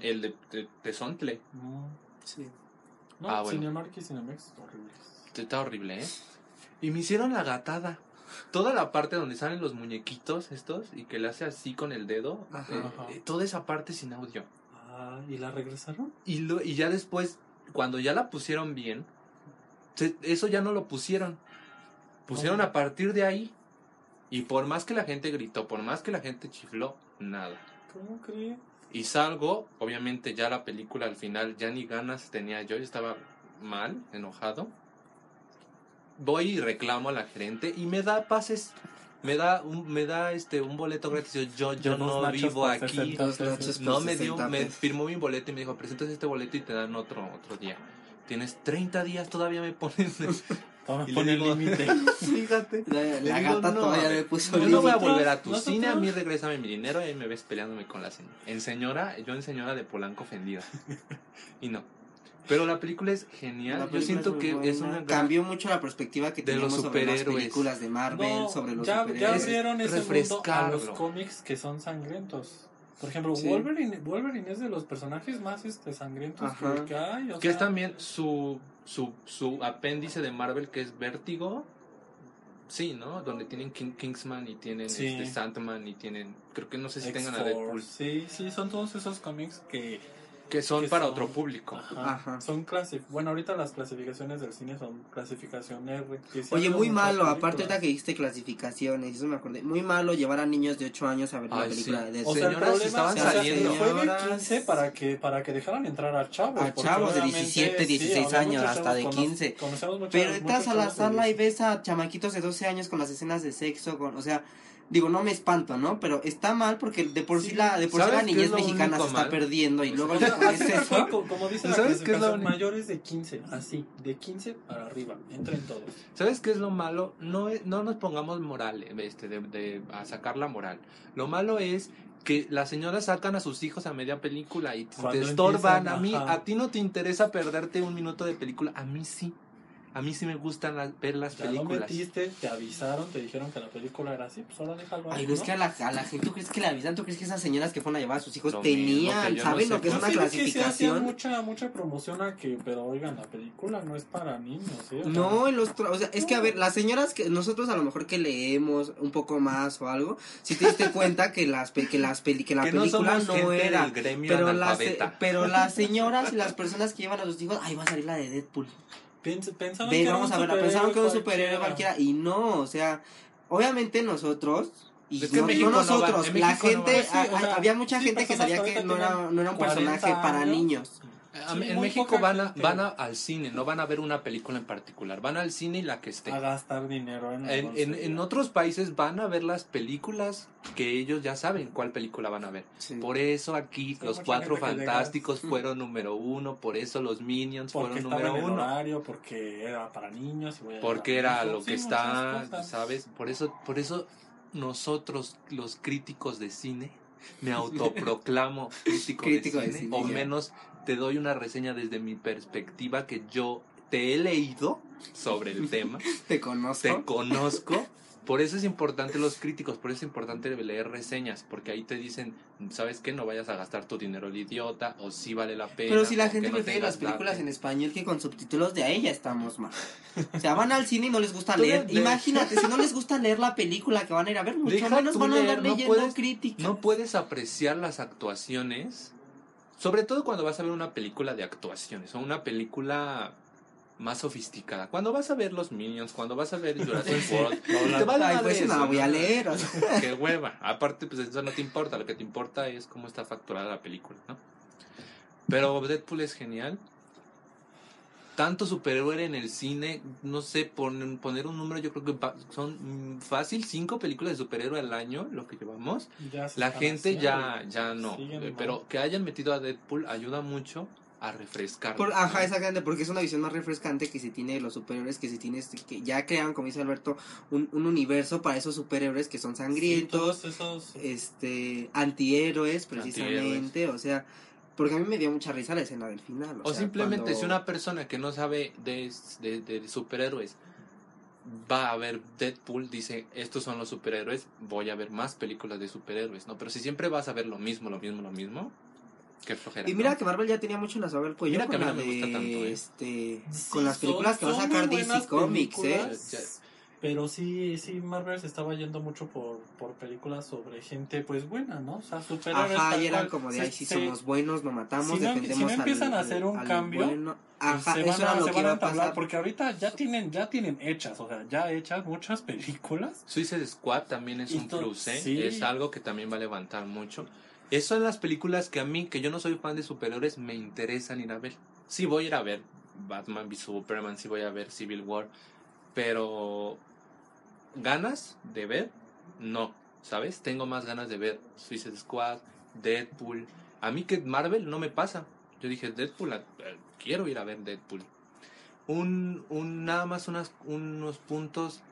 El de, de, de Sontle. No. Sí. No, Ah, bueno. Cinemark y Cinemex horribles. Está horrible, ¿eh? Y me hicieron la gatada. Toda la parte donde salen los muñequitos estos y que le hace así con el dedo. Ajá. eh, Ajá. eh, toda esa parte sin audio. Ah, ¿y la regresaron? Y, lo, y ya después, cuando ya la pusieron bien, eso ya no lo pusieron. Pusieron a partir de ahí. Y por más que la gente gritó, por más que la gente chifló, nada. ¿Cómo crees? Y salgo, obviamente ya la película al final ya ni ganas tenía yo, yo estaba mal, enojado. Voy y reclamo a la gerente y me da pases, me da un, me da este un boleto gratis. Yo, yo dos no vivo aquí. 60 Dos pesos. nachos. No por me dio, 60 me firmó mi boleto y me dijo, presentas este boleto y te dan otro, otro día. Tienes 30 días, todavía me ponen. Toma, Y le pone el digo- límite. Fíjate. La, Le la digo, gata no, todavía a le puso Yo no voy a volver a tu nosotros- cine, a mí regrésame mi dinero y ahí me ves peleándome con la señora. En señora, yo en señora de Polanco ofendida. y no. Pero la película es genial. Yo siento que buena. es una Cambió mucho la perspectiva que de los teníamos sobre las películas de Marvel, No, sobre los ya, ya superhéroes. abrieron ese mundo a los cómics que son sangrientos. Por ejemplo, Sí. Wolverine, Wolverine es de los personajes más este, sangrientos Ajá. que hay. O Que es también su, su, su apéndice de Marvel que es Vértigo. Sí, ¿no? Donde tienen King- Kingsman y tienen Sí. este Sandman y tienen... Creo que no sé si tengan a Deadpool. Sí, sí, son todos esos cómics que Que son que para son- otro público. Ajá. Ajá. Son clasi Bueno, ahorita las clasificaciones del cine son clasificación R. que sí ha Oye, muy malo, aparte ahorita que dijiste clasificaciones, eso me acordé. Muy malo llevar a niños de 8 años a ver la Ay, película sí. de O sea, el problema estaban o sea, saliendo. fue de Señoras. 15 para que, para que dejaran entrar a chavos. A chavos de obviamente, 17, 16 había años, hasta de cono- 15. conocemos muchos- Pero entras a la de sala y 16. ves a chamaquitos de 12 años con las escenas de sexo, con, o sea, digo, no me espanto, ¿no? Pero está mal porque de por sí, Sí. la, de por sí ¿Sabes la niñez es mexicana se está mal? perdiendo y luego O sea, le pones así tal eso. cual, co- como dice la ¿Sabes qué es lo mayores de 15, así, de 15 para arriba, entren todos. ¿Sabes qué es lo malo? No, es- no nos pongamos moral, este, de, de- a sacar la moral. Lo malo es que las señoras sacan a sus hijos a media película y te estorban. empiezan, A mí, ajá. a ti no te interesa perderte un minuto de película. A mí sí. A mí sí me gustan las- ver las Ya lo películas. metiste, te avisaron, te dijeron que la película era así, pues ahora déjalo ahí, Ay, no es ¿no? que a la, a la gente, ¿tú crees que le avisan? ¿Tú crees que esas señoras que fueron a llevar a sus hijos Lo mismo tenían, no saben sé lo que es una sé que sí hacían clasificación? mucha, mucha promoción a que, pero oigan, la película no es para niños, ¿eh? O sea, No, en los o sea, es que a ver, las señoras que nosotros a lo mejor que leemos un poco más o algo, si te diste cuenta que las que las peli- que la que no película somos no, gente era, del gremio pero las pero las señoras y las personas que llevan a sus hijos, ay, va a salir la de Deadpool. Pens- pensaban Ve, que era vamos un a ver, superhéroe pensaron que era un superhéroe cualquiera y no, o sea, obviamente nosotros y Es que no, no no nosotros, en la no gente, va. Sí, o a- a- sea, había mucha sí, gente que sabía que no era, no era un 40 personaje para años. niños. Sí, en México van, a, van a- al cine, no van a ver una película en particular. Van al cine y la que esté. A gastar dinero en, En, en, en otros países van a ver las películas que ellos ya saben cuál película van a ver. Sí. Por eso aquí los cuatro fantásticos fueron número uno, por eso los Minions porque fueron número en uno. horario, porque era para niños y voy a Porque era lo que Sí, está. ¿sabes? Por eso, por eso nosotros, los críticos de cine, me autoproclamo crítico, Crítico de, de cine, cine, o menos te doy una reseña desde mi perspectiva que yo te he leído sobre el tema, Te conozco. te conozco. Por eso es importante los críticos, por eso es importante leer reseñas, porque ahí te dicen, ¿sabes qué? No vayas a gastar tu dinero el idiota, o si vale la pena. Pero si la gente no prefiere tengas las películas en español que con subtítulos, de ahí ya estamos mal. O sea, van al cine y no les gusta leer. Imagínate, si no les gusta leer la película que van a ir a ver, mucho Deja menos van a andar no leyendo puedes- críticas. No puedes apreciar las actuaciones, sobre todo cuando vas a ver una película de actuaciones o una película más sofisticada. Cuando vas a ver los Minions, cuando vas a ver Jurassic World, No, te Ay, madre pues eso, no voy a leer. o sea. Qué hueva. Aparte, pues eso no te importa. Lo que te importa es cómo está facturada la película, ¿no? Pero Deadpool es genial. Tanto superhéroe en el cine, no sé, pon- poner un número, yo creo que son mm, fácil cinco películas de superhéroe al año, lo que llevamos. Ya La gente ya, ya no. Eh, mal. Pero que hayan metido a Deadpool ayuda mucho a refrescar. Por- ajá, exactamente, porque es una visión más refrescante que se tiene de los superhéroes, que se tiene, que ya crean, como dice Alberto, un, un universo para esos superhéroes que son Sí, sangrientos, todos esos este, antihéroes, precisamente, o sea, porque a mí me dio mucha risa la escena del final. O, O sea, simplemente cuando- si una persona que no sabe de, de- de superhéroes va a ver Deadpool, dice, estos son los superhéroes, voy a ver más películas de superhéroes, ¿no? Pero si siempre vas a ver lo mismo, lo mismo, lo mismo, qué flojera. Y mira ¿no? que Marvel ya tenía mucho la soga al cuello Mira que con a mí la no me gusta de, tanto, ¿eh? este, Sí, con las son- películas que va a son sacar DC Comics, ¿eh? Ya- Pero sí, sí, Marvel se estaba yendo mucho por, por películas sobre gente pues buena, ¿no? O sea, superhéroes. Ajá, y eran cual. como de, ay, si somos buenos, lo matamos, si no- si defendemos no empiezan al, a hacer un cambio, bueno. pues, Ajá, se eso van era lo se que van iba a entablar, pasar. porque ahorita ya tienen, ya tienen hechas, o sea, ya hechas muchas películas. Suicide Squad también es Y un plus, ¿eh? sí. Es algo que también va a levantar mucho. Eso en las películas que a mí, que yo no soy fan de superhéroes, me interesan ir a ver. Sí voy a ir a ver Batman v Superman, sí voy a ver Civil War, pero ganas de ver, no, ¿sabes? Tengo más ganas de ver Suicide Squad, Deadpool. A mí que Marvel no me pasa. Yo dije, Deadpool, eh, quiero ir a ver Deadpool. Un, un nada más unas, unos puntos.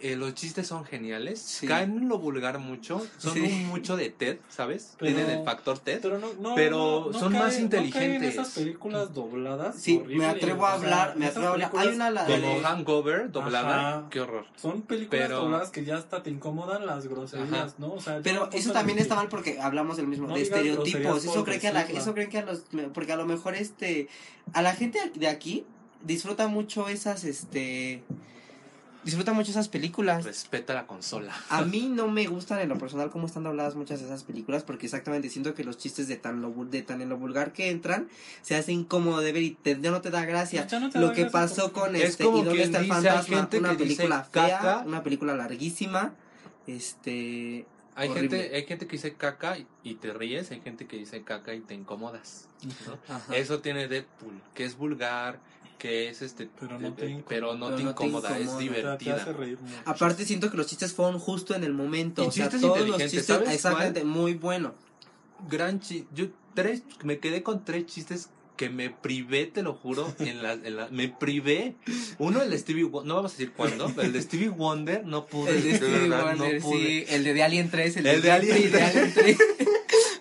Eh, los chistes son geniales. Sí. Caen en lo vulgar mucho. Son Sí. un mucho de Ted, ¿sabes? Pero- Tienen el factor Ted. Pero, no, no, Pero no- no son cae- más no inteligentes. caen esas películas dobladas. Sí, me atrevo a o sea, hablar, me atrevo a hablar. Hay una, la de... Como Hangover, doblada. Ajá. Qué horror. Son películas Pero- dobladas que ya hasta te incomodan las groserías, Ajá. ¿no? O sea, Pero eso también está mal porque hablamos del mismo, No de estereotipos. Eso creen que a la, eso creen que a los, porque a lo mejor este, a la gente de aquí disfruta mucho esas, este, disfruta mucho esas películas. Respeta la consola. A mí no me gustan en lo personal cómo están dobladas muchas de esas películas porque exactamente siento que los chistes de tan lo, de tan en lo vulgar que entran se hace incómodo de ver y te- ya no te da gracia. Ya no te Lo da que gracia pasó con Es este como y dónde quien está el fantasma, gente una que dice película fea, caca. una película larguísima, este Hay Horrible. gente, hay gente que dice caca y- te ríes, hay gente que dice caca y te incomodas. Eso tiene Deadpool, que es vulgar, que es este Pero no te eh, incomoda. pero no Pero te no te incomoda, es incomoda, Te- Te, divertida. hace reír mucho. Aparte siento que los chistes fueron justo en el momento. Y o sea, chistes todos los inteligentes, chistes, ¿sabes exactamente, muy bueno. Gran chi yo tres me quedé con tres chistes que me privé, te lo juro, en la, en la me privé. Uno el de Stevie Wonder, no vamos a decir cuándo, pero el de Stevie Wonder no pude, El de de Stevie verdad, Wonder, no pude. sí, el de, The Alien 3, el, El de Alien Ripley, de Alien 3.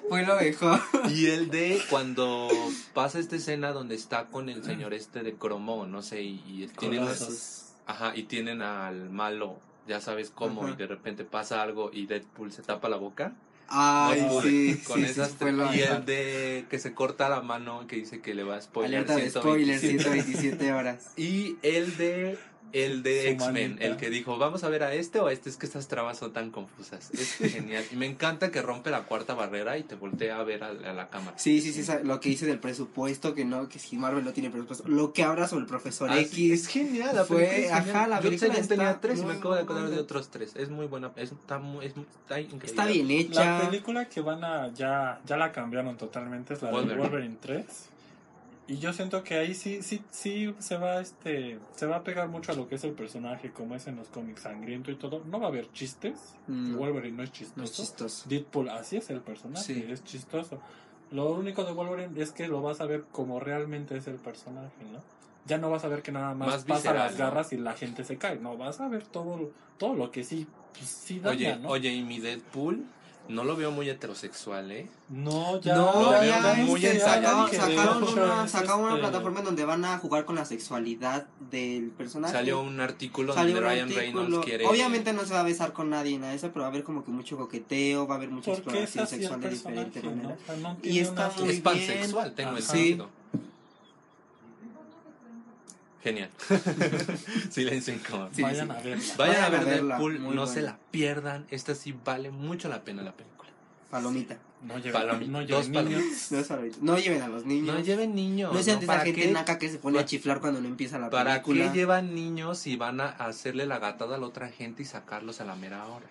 Fue lo mejor. Y el de cuando pasa esta escena donde está con el señor este de cromo, no sé, y, y tienen, Colossus. ajá, y tienen al malo, ya sabes cómo, Ajá. y de repente pasa algo y Deadpool se tapa la boca. Ay, No sí, con sí, esas sí, fue tres- lo y mejor. el de que se corta la mano que dice que le va a spoiler Alerta de spoiler, 127. 127 horas. y el de el de X-Men, el que dijo, vamos a ver a este o a este, es que estas trabas son tan confusas. Es genial. Y me encanta que rompe la cuarta barrera y te voltea a ver a, a la cámara. Sí, sí, sí, lo que dice del presupuesto, que no, que si Marvel no tiene presupuesto. Lo que habla sobre el profesor Ah, sí, X. es genial, la Fue- ajá, la Yo película tenía está tres y me acabo de acordar de otros tres. Es muy buena, es, está, muy, es, muy- está increíble. Está bien hecha. La película que van a ya ya la cambiaron totalmente es la Wolverine. de Wolverine 3. Y yo siento que ahí sí sí sí se va este se va a pegar mucho a lo que es el personaje como es en los cómics sangriento y todo. No va a haber chistes. No, Wolverine no es chistoso. no es chistoso. Deadpool así es el personaje, Sí. es chistoso. Lo único de Wolverine es que lo vas a ver como realmente es el personaje, ¿no? Ya no vas a ver que nada más, Más pasa visceral, las ¿no? garras y la gente se cae. No, vas a ver todo, todo lo que sí, pues, sí daña, Oye, ¿no? oye, y mi Deadpool no lo veo muy heterosexual, ¿eh? No, ya, No, Lo veo muy ensayado. sacaron, una, sacaron una este- plataforma en donde van a jugar con la sexualidad del personaje. Salió un artículo Salió donde un Ryan artículo. Reynolds quiere... Obviamente no se va a besar con nadie nada de eso, pero va a haber como que mucho coqueteo, va a haber mucha exploración sexual de diferente ¿no? manera. O sea, no Y está una- muy Es pansexual, tengo Ajá. entendido. Genial. Silencio incómodo. Sí, Vayan sí. a verla. Vayan, Vayan a a ver verla, Deadpool, muy no se buena. la pierdan. Esta sí vale mucho la pena la película. Palomita. No lleven, Palomita, no dos lleven niños. No, lleven a los niños. No lleven niños. No sean ¿no? de esa ¿Para gente qué? naca que se pone a ¿Para- chiflar cuando no empieza la ¿Para película. qué llevan niños y van a hacerle la gatada a la otra gente y sacarlos a la mera hora?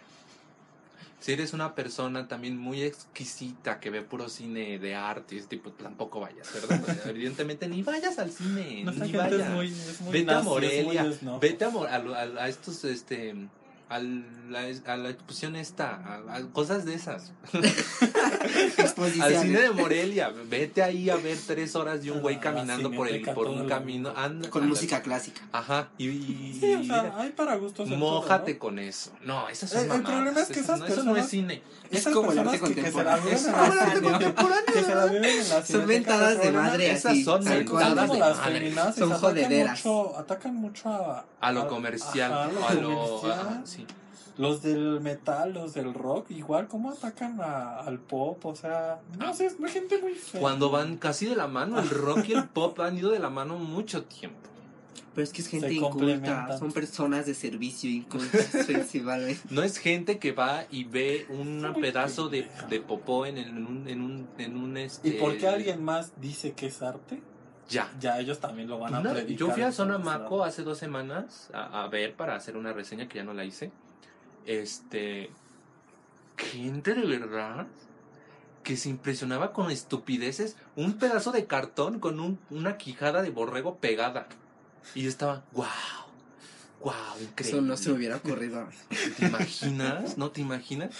Si eres una persona también muy exquisita que ve puro cine de arte y ese tipo, tampoco vayas, ¿verdad? O sea, Evidentemente ni vayas al cine, Nuestra ni es vayas. muy, es muy Vete a nazi, es muy Morelia, vete a, a, lo- a- a estos, este, la, a la exposición esta, a, a cosas de esas. Al cine de Morelia, vete ahí a ver tres horas de un güey A la caminando por el por un el camino, anda, Con anda. música clásica. Ajá, y, y- Sí, o sea, hay para gustos mójate todo, con eso. No, esas El- son el mamadas, problema es que esas no, eso no es personas- cine. ¿no? Es como el arte personas contemporáneo. Es como el arte contemporáneo, Son el de madre esas así. son como de madre. Son atacan jodederas. Mucho, atacan mucho a, A lo comercial, a lo... comercial. sí. Los del metal, los del rock, igual, ¿cómo atacan a- al pop? O sea, no sé, es gente muy fea. Cuando van casi de la mano, el rock y el pop han ido de la mano mucho tiempo. Pero es que es gente Se inculta. Son personas de servicio incultas principalmente. No es gente que va y ve un pedazo de, de popó en, el- en un... En un, en un este, ¿Y por qué alguien más dice que es arte? Ya. Ya ellos también lo van a predicar. yo fui a Zona Maco hace dos semanas a, a ver para hacer una reseña que ya no la hice. Este. Gente de verdad que se impresionaba con estupideces. Un pedazo de cartón con un- una quijada de borrego pegada. Y yo estaba, wow, wow, increíble. Eso no se me hubiera ocurrido. ¿Te imaginas? ¿No te imaginas?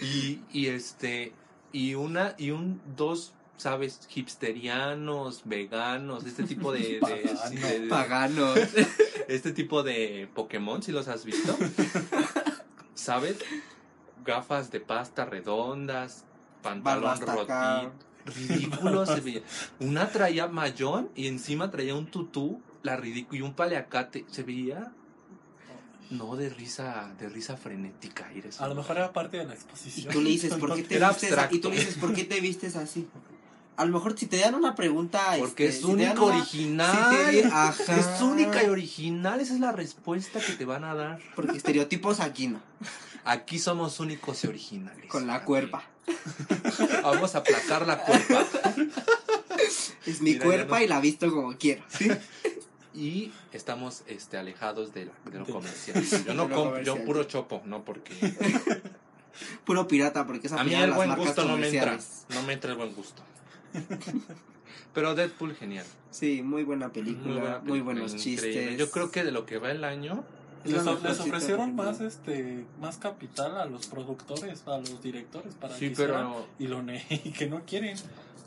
Y, y este, y una, y un, dos, ¿sabes? Hipsterianos, veganos, este tipo de, de- Pagano. de- de- Paganos. este tipo de Pokémon, si los has visto. ¿Sabes? Gafas de pasta redondas, pantalón rotito. Ridículo se veía. Una traía mayón y encima traía un tutú, la ridícula, y un paleacate. Se veía. No de risa, de risa frenética. A lo mejor era parte de la Y exposición. tú le dices, ¿por qué te vistes. Y tú le dices, ¿por qué te vistes así? A lo mejor si te dan una pregunta. Porque este, es si te dan único una- original. si te di- ajá. Es única y original. Esa es la respuesta que te van a dar. Porque estereotipos aquí no. Aquí somos únicos y originales. Con la cuerpa. Vamos a aplacar la cuerpa. Es mi Mira, cuerpa no- y la visto como quiero. Y estamos este, alejados de, la- de lo comercial. Yo no compro, yo puro chopo, no porque. Puro pirata, porque es A mí el buen gusto no me entra. No me entra el buen gusto. Pero Deadpool, genial. Sí, muy buena película, muy, buena película, buenos increíble. chistes. Yo creo que de lo que va el año, Es Les, ofrecieron más este más capital a los productores, a los directores para sí, que hicieran, pero y lo ne y que no quieren.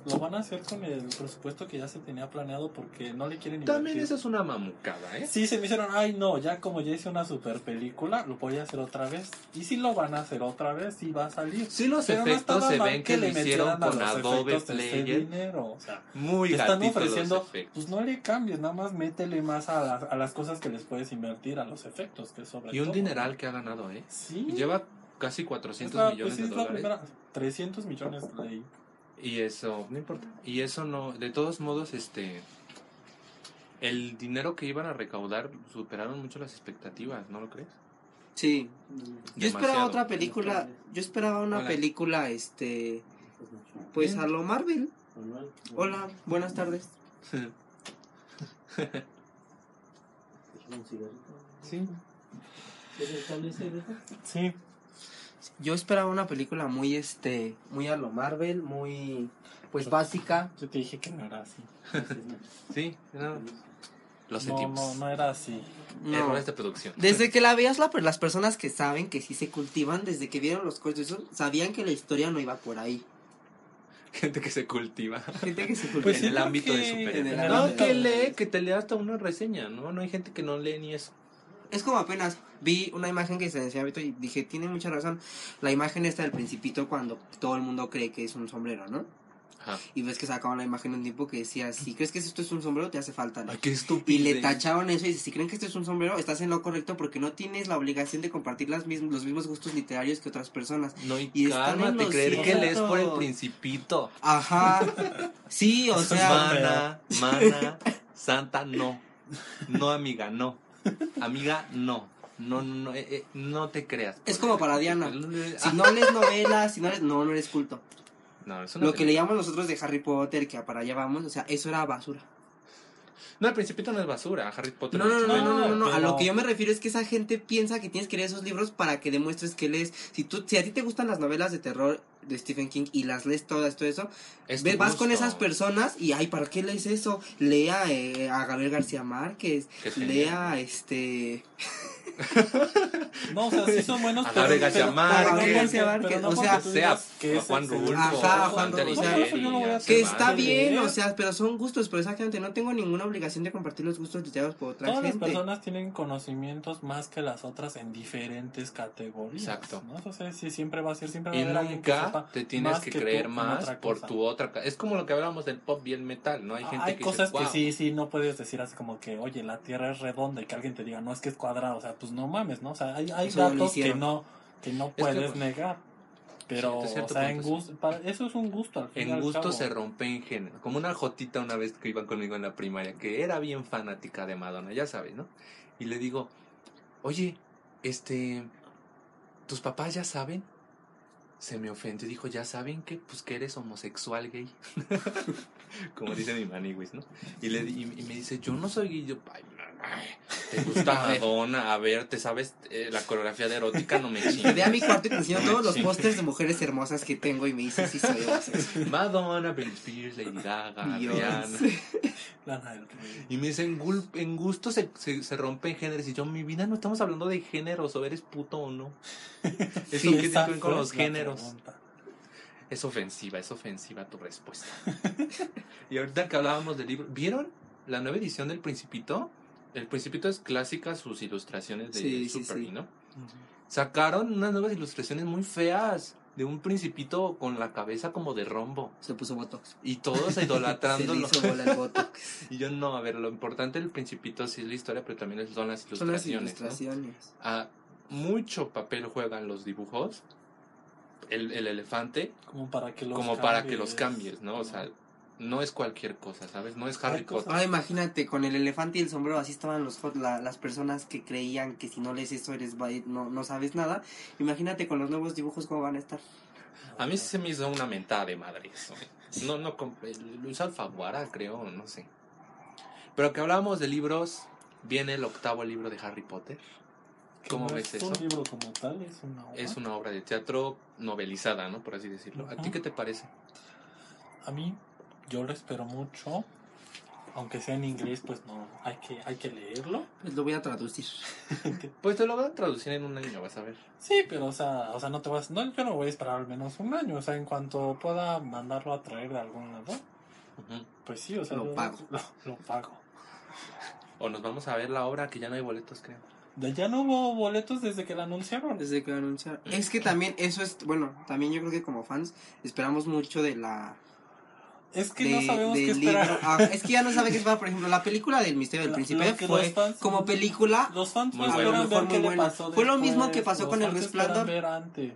Lo van a hacer con el presupuesto que ya se tenía planeado porque no le quieren también invertir. eso es una mamucada, ¿eh? Sí, se me hicieron, ay no, ya como ya hice una super película, lo voy a hacer otra vez. Y si lo van a hacer otra vez, sí va a salir. Sí, los Pero efectos se ven que le hicieron con Adobe Player. dinero, o sea, Muy te están ofreciendo, pues no le cambies, nada más métele más a las, a las cosas que les puedes invertir, a los efectos, que sobre Y un todo. dineral que ha ganado, ¿eh? Sí. Lleva casi Es 400 la- millones pues sí, de es la dólares. primera, 300 millones leí. Y eso, no importa. Y eso no, de todos modos, este, el dinero que iban a recaudar superaron mucho las expectativas, ¿no lo crees? Sí. Yo esperaba otra película, yo esperaba una Hola. película, este, pues Bien. a lo Marvel. Hola, buenas tardes. Sí. Sí, Yo esperaba una película muy, este, muy a lo Marvel, muy, pues básica. yo te dije que no era así. Sí, no, lo No, sentimos. no, no era así. No. Errores de producción. Desde que la veas, la, pues, las personas que saben que sí se cultivan, desde que vieron los cortos, eso, sabían que la historia no iba por ahí. Gente que se cultiva. Gente que se cultiva. Pues en sí, el ámbito de porque superhéroes. en el No, que lee, que te lea hasta una reseña, ¿no? No hay gente que no lee ni eso. Es como apenas vi una imagen que se decía Beto y dije, tiene mucha razón. La imagen esta del principito cuando todo el mundo cree que es un sombrero, ¿no? Ajá. Y ves que sacaban la imagen un tipo que decía, si crees que esto es un sombrero, te hace falta. Ay, qué Y estúpido. le tacharon eso y dice, si creen que esto es un sombrero, estás en lo correcto porque no tienes la obligación de compartir las mism- los mismos gustos literarios que otras personas. No, y, Y cálmate, creer que lees por el principito. Ajá. Sí, o sea, Mana, mana, santa, no. No, amiga, no. Amiga, no. No, no, no, eh, eh, no te creas. Es como para Diana. Si no lees novelas, si no lees, no, no eres culto. no, eso no Lo que leíamos nosotros de Harry Potter, que para allá vamos, o sea, eso era basura. No, el principito no es basura. Harry Potter No, no, no, no, no, no, no, A lo que yo me refiero es que esa gente piensa que tienes que leer esos libros para que demuestres que lees. Si tú, si a ti te gustan las novelas de terror de Stephen King y las lees todas, todo eso, Es ve- tu vas con esas personas y, ay, ¿para qué lees eso? Lea eh, a Gabriel García Márquez, lea este... No, o sea, sí son buenos, A García pero- García Márquez, pero no o sea, sea que Juan Rulfo, Ajá, Juan Juan Rulfo, o sea, Jerry, yo no voy a ya Que está bien, o sea, pero son gustos, pero exactamente no tengo ninguna obligación de compartir los gustos literados por otra Todas las gente. personas tienen conocimientos más que las otras en diferentes categorías. Exacto. ¿no? O sea, sí, siempre va a ser, siempre va Y a haber alguien que nunca sepa te tienes que creer más por tu otra. Es como lo que hablábamos del pop y el metal, ¿no? Hay gente Hay que cosas dice, que sí, sí, no puedes decir así como que, oye, la Tierra es redonda y que alguien te diga, no, es que es cuadrada. O sea, pues no mames, ¿no? O sea, hay, hay datos que no, que no que, puedes pues, negar. Pero, Sí, o sea, en gusto, para- eso es un gusto al fin y En al gusto cabo. se rompe en género. Como una jotita una vez que iba conmigo en la primaria, que era bien fanática de Madonna, ya sabes, ¿no? Y le digo, oye, este, ¿tus papás ya saben? Se me ofendió, dijo, ¿ya saben que, pues, que eres homosexual gay? Como dice mi maniwis, ¿no? Y, le, y, y me dice, yo no soy gay. Y yo, ay, ¿te gusta. Madonna? A ver, ¿te sabes eh, la coreografía de erótica? No me chingues. Ve a mi cuarto y te enseño No todos los pósters de mujeres hermosas que tengo y me dice si soy homosexual. Madonna, Britney Spears, Lady Gaga. Rihanna. Y me dicen, "Gul- en gusto se, se, se rompen géneros. Y yo, mi vida, no estamos hablando de géneros, o eres puto o no. Eso Sí, que tiene que ver con los géneros. pregunta. Es ofensiva, es ofensiva tu respuesta. y ahorita que hablábamos del libro, ¿vieron la nueva edición del Principito? El Principito es clásica, sus ilustraciones de Sí, sí, Super, sí. ¿no? Sacaron unas nuevas ilustraciones muy feas de un Principito con la cabeza como de rombo. Se puso botox. Y todos Se le idolatrándolo. hizo bola el botox. Y yo no, a ver, lo importante del Principito sí es la historia, pero también son las Son las ilustraciones. ¿no? ilustraciones. Ah, mucho papel juegan los dibujos, el, el elefante, Como para que los como para que los cambies, ¿no? O sea, no es cualquier cosa, ¿sabes? No es Harry Potter. Ah, imagínate, con el elefante y el sombrero, así estaban los hot- la- las personas que creían que si no lees eso eres va- no, no sabes nada. Imagínate con los nuevos dibujos cómo van a estar. A mí se me hizo una mentada de madre eso. ¿eh? No, no, com- Luis Alfaguara, creo, no sé. Pero que hablábamos de libros, viene el octavo libro de Harry Potter. ¿Cómo no ves es eso? un libro como tal, es una obra. Es una obra de teatro novelizada, ¿no? Por así decirlo. ¿A ti qué te parece? A mí yo lo espero mucho. Aunque sea en inglés, pues no, hay que, hay que leerlo. Pues lo voy a traducir. Pues te lo van a traducir en un año, vas a ver. Sí, pero o sea, o sea, no te vas, no, yo no voy a esperar al menos un año, o sea, en cuanto pueda mandarlo a traer de algún lado, pues sí, o sea, Lo yo- pago. Lo, lo pago. O nos vamos a ver la obra que ya no hay boletos, creo. Ya no hubo boletos desde que la anunciaron. Desde que lo anunciaron. Es que también eso es, bueno, también yo creo que como fans esperamos mucho de la... Es que de- no sabemos del qué esperar. libro. Ah, es que ya no sabe qué esperar. Por ejemplo, la película del Misterio del Lo- Príncipe fue fans- como película Los fans Muy no bueno. A lo mejor muy pasó Fue lo mismo que pasó con El Resplandor. ver antes.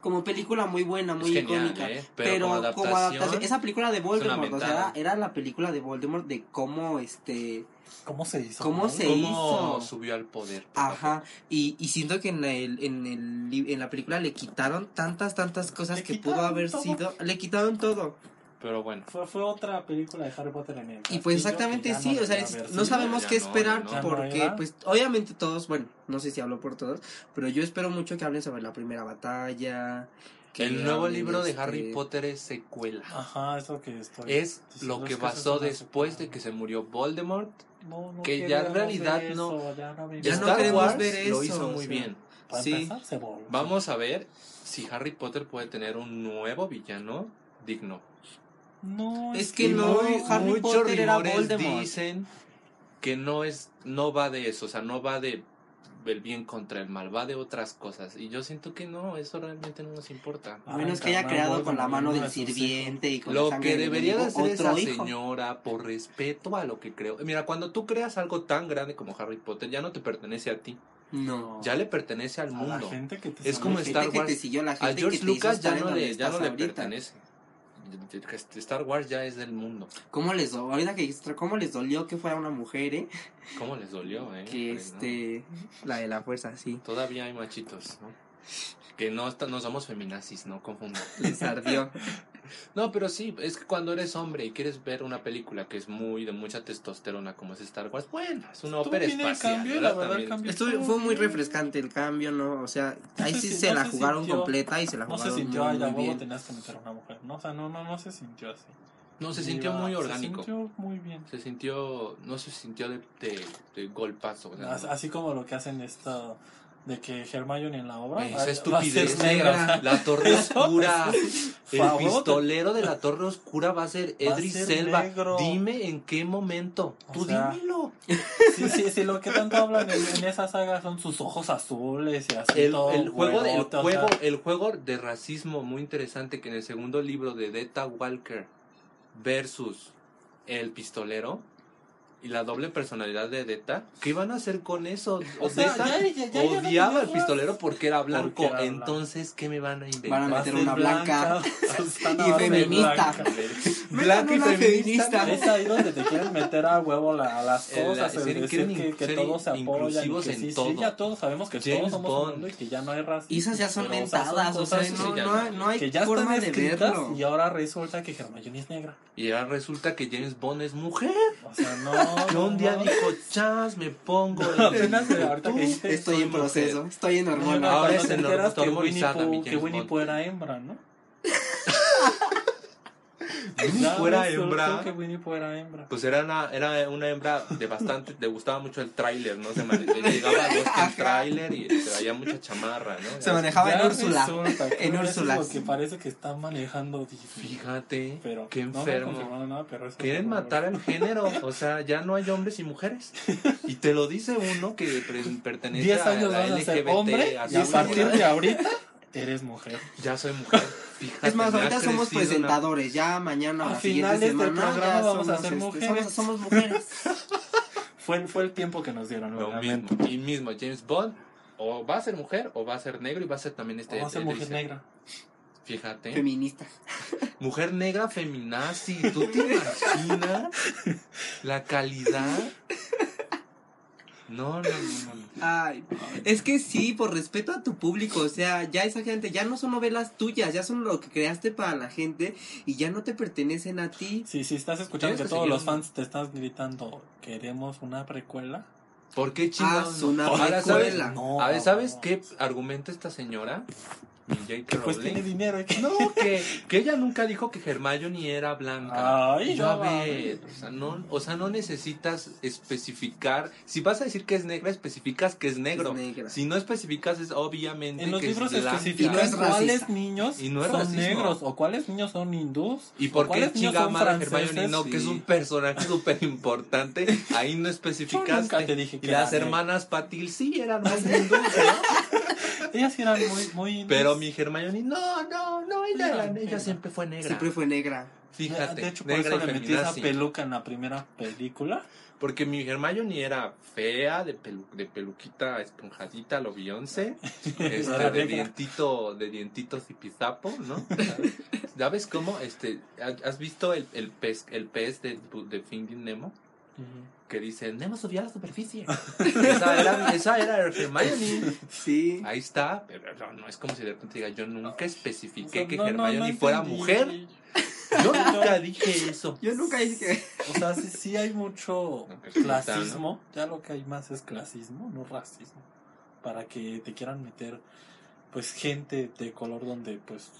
como película muy buena, muy genial, icónica. ¿eh? Pero, Pero, como como adaptación, adaptación, esa película de Voldemort, o sea, era, era la película de Voldemort de cómo este ¿Cómo se hizo? ¿Cómo no? se cómo hizo? subió al poder. Ajá, y, y siento que en, el, en, el, en la película le quitaron tantas, tantas cosas Le que pudo haber todo. sido. Le quitaron todo. Pero bueno. Fue, fue otra película de Harry Potter en el Y pues exactamente sí, no o sea, es- no sabemos ya qué no, esperar no. porque, pues, obviamente todos, bueno, no sé si hablo por todos, pero yo espero mucho que hablen sobre la primera batalla. que El nuevo libro de este, Harry Potter es secuela. Ajá, eso que estoy. Es lo que pasó después de que se murió Voldemort. No, no que ya en realidad no- ya no, Ya no Star queremos Wars ver lo eso, hizo o muy sea. bien. Para Sí. empezar, se volvió. Vamos a ver si Harry Potter puede tener un nuevo villano digno. No, Es es que Y no, muy- Harry muchos Potter era rumores Voldemort. dicen que no es no va de eso, o sea, no va de el bien contra el mal, va de otras cosas. Y yo siento que no, eso realmente no nos importa. A menos que haya creado con la mano del sirviente y con Lo que debería de hacer esa hijo. señora, por respeto a lo que creo. Mira, cuando tú creas algo tan grande como Harry Potter, ya no te pertenece a ti, No. ya le pertenece al A la mundo. gente que te Es como La gente Star que Wars. te siguió, la A gente George que Lucas ya no le, ya no le pertenece. Star Wars ya es del mundo. ¿Cómo les dolió? Ahorita que cómo les dolió que fuera una mujer, eh? ¿Cómo les dolió, eh? Que Pues, ¿no? este la de la fuerza, sí. Todavía hay machitos, ¿no? Que no, no somos feminazis, no confundan. Les ardió. No, pero sí, es que cuando eres hombre y quieres ver una película que es muy de mucha testosterona como es Star Wars, bueno, es una ópera espacial. cambio, ¿verdad? la verdad. Estuvo, fue muy refrescante el cambio, ¿no? O sea, ahí sí se no la se jugaron sintió- completa y se la No se jugaron sintió, muy, bien. tenías que meter a una mujer, ¿no? O sea, no, no, no se sintió así. No, se Iba- sintió muy orgánico. Se sintió muy bien. Se sintió, no se sintió de, de, de golpazo. o sea, As- Así como lo que hacen esto de que Hermione en la obra Esa estupidez negra. La torre oscura. El pistolero de la torre oscura va a ser Edris Selva. negro. Dime en qué momento. O Tú sea, dímelo. Sí, sí, sí, lo que tanto hablan en, en esa saga son sus ojos azules y así El, todo el juego, el, o juego, sea, el juego de racismo muy interesante que en el segundo libro de Deta Walker versus el pistolero y la doble personalidad de Deta, ¿qué iban a hacer con eso? O sea, Deta ya- ya- ya- ya no odiaba al pistolero porque era blanco. Porque era blanco. Entonces, ¿qué me van a inventar? Van a meter una blanca Susana y feminista. blanca. Blanca y feminista. Es ahí donde te quieren meter a huevo la- a las cosas, el decir que, que ser todos se apoyan, y inclusivos que en sí, sí, todo. ya todos sabemos que James todos somos mundo y que ya no hay racismo. Y esas ya son pero, o sea, mentadas, o sea, no, no, hay- no hay que ya están forma de escritas verlo. y ahora resulta que Hermione es negra. Y ahora resulta que James Bond es mujer. O sea, no. No, un día no. dijo, chas, me pongo. Apenas ahorita que Estoy en proceso, estoy en hormonas. Bueno, Ahora es en enteras que Winnie. Pooh era hembra, ¿no? Winnie fuera hembra. que Winnie Pooh era hembra. Pues era una, era una hembra de bastante, le gustaba mucho el tráiler, ¿no? Se le llegaba a los Ajá. el tráiler y traía mucha chamarra, ¿no? Se manejaba en Úrsula. En Úrsula. Es lo que parece que está manejando. Fíjate, Pero qué enfermo. pero Quieren matar al género, o sea, ya no hay hombres y mujeres. Y te lo dice uno que pertenece 10 a años la vas a ser LGBT, hombre y a partir de ahorita eres mujer. Ya soy mujer. Fíjate, Es más, ahorita somos presentadores, ya mañana o A la siguiente finales del semana programa ya vamos a somos, ser este, mujeres. Somos, somos mujeres. Fue, fue el tiempo que nos dieron, Lo obviamente. mismo. Y mismo, James Bond o va a ser mujer o va a ser negro y va a ser también este. O va a ser este- mujer negra. Fíjate. Feminista. Mujer negra feminazi. ¿Tú te imaginas la calidad? No, no, no, no. Ay, es que sí, por respeto a tu público, o sea, ya esa gente, ya no son novelas tuyas, ya son lo que creaste para la gente y ya no te pertenecen a ti. Sí, sí, estás escuchando que todos seguir los fans te están gritando, queremos una precuela. ¿Por qué chingados? Haz una Ahora, ¿sabes? precuela. No. A ver, ¿sabes qué argumenta esta señora? J.K. Pues tiene dinero. que- No, que, que ella nunca dijo que Hermione era blanca. Ay, yo, a no ver, mames. o sea, no, o sea, no necesitas especificar. Si vas a decir que es negra, especificas que es negro. Es negra. Si no especificas, es obviamente En los que libros es blanca. especifican Y no es cuáles niños Y no es son racismo. negros o cuáles niños son hindús. ¿Y por qué franceses. Hermione no, que es un personaje súper importante? Ahí no Yo especificaste. nunca te dije que y las hermanas Patil sí eran muy hindúes, ¿no? Ellas sí eran muy, muy. Pero mi Hermione, no, no, no, ella, Era ella siempre fue negra. Siempre fue negra. Fíjate, De hecho, por negra eso le metí esa peluca en la primera película. Porque mi Hermione era fea, de, pelu- de peluquita esponjadita, lo Beyoncé, este, de dientito, de dientito zipizapo, ¿no? ¿Ya ves cómo? Este, ¿Has visto el, el pez, el pez de, de Finding Nemo? Que dice, Nemo subió a la superficie. esa, era, esa era Hermione. Sí. Ahí está, pero no, no es como si de repente diga, yo nunca especifiqué O sea, que no, Hermione no fuera mujer. Yo nunca dije eso. Yo nunca dije que. O sea, sí, sí hay mucho No, que es clasismo. Ya lo que hay más es clasismo, no racismo. Para que te quieran meter, pues, gente de color donde, pues...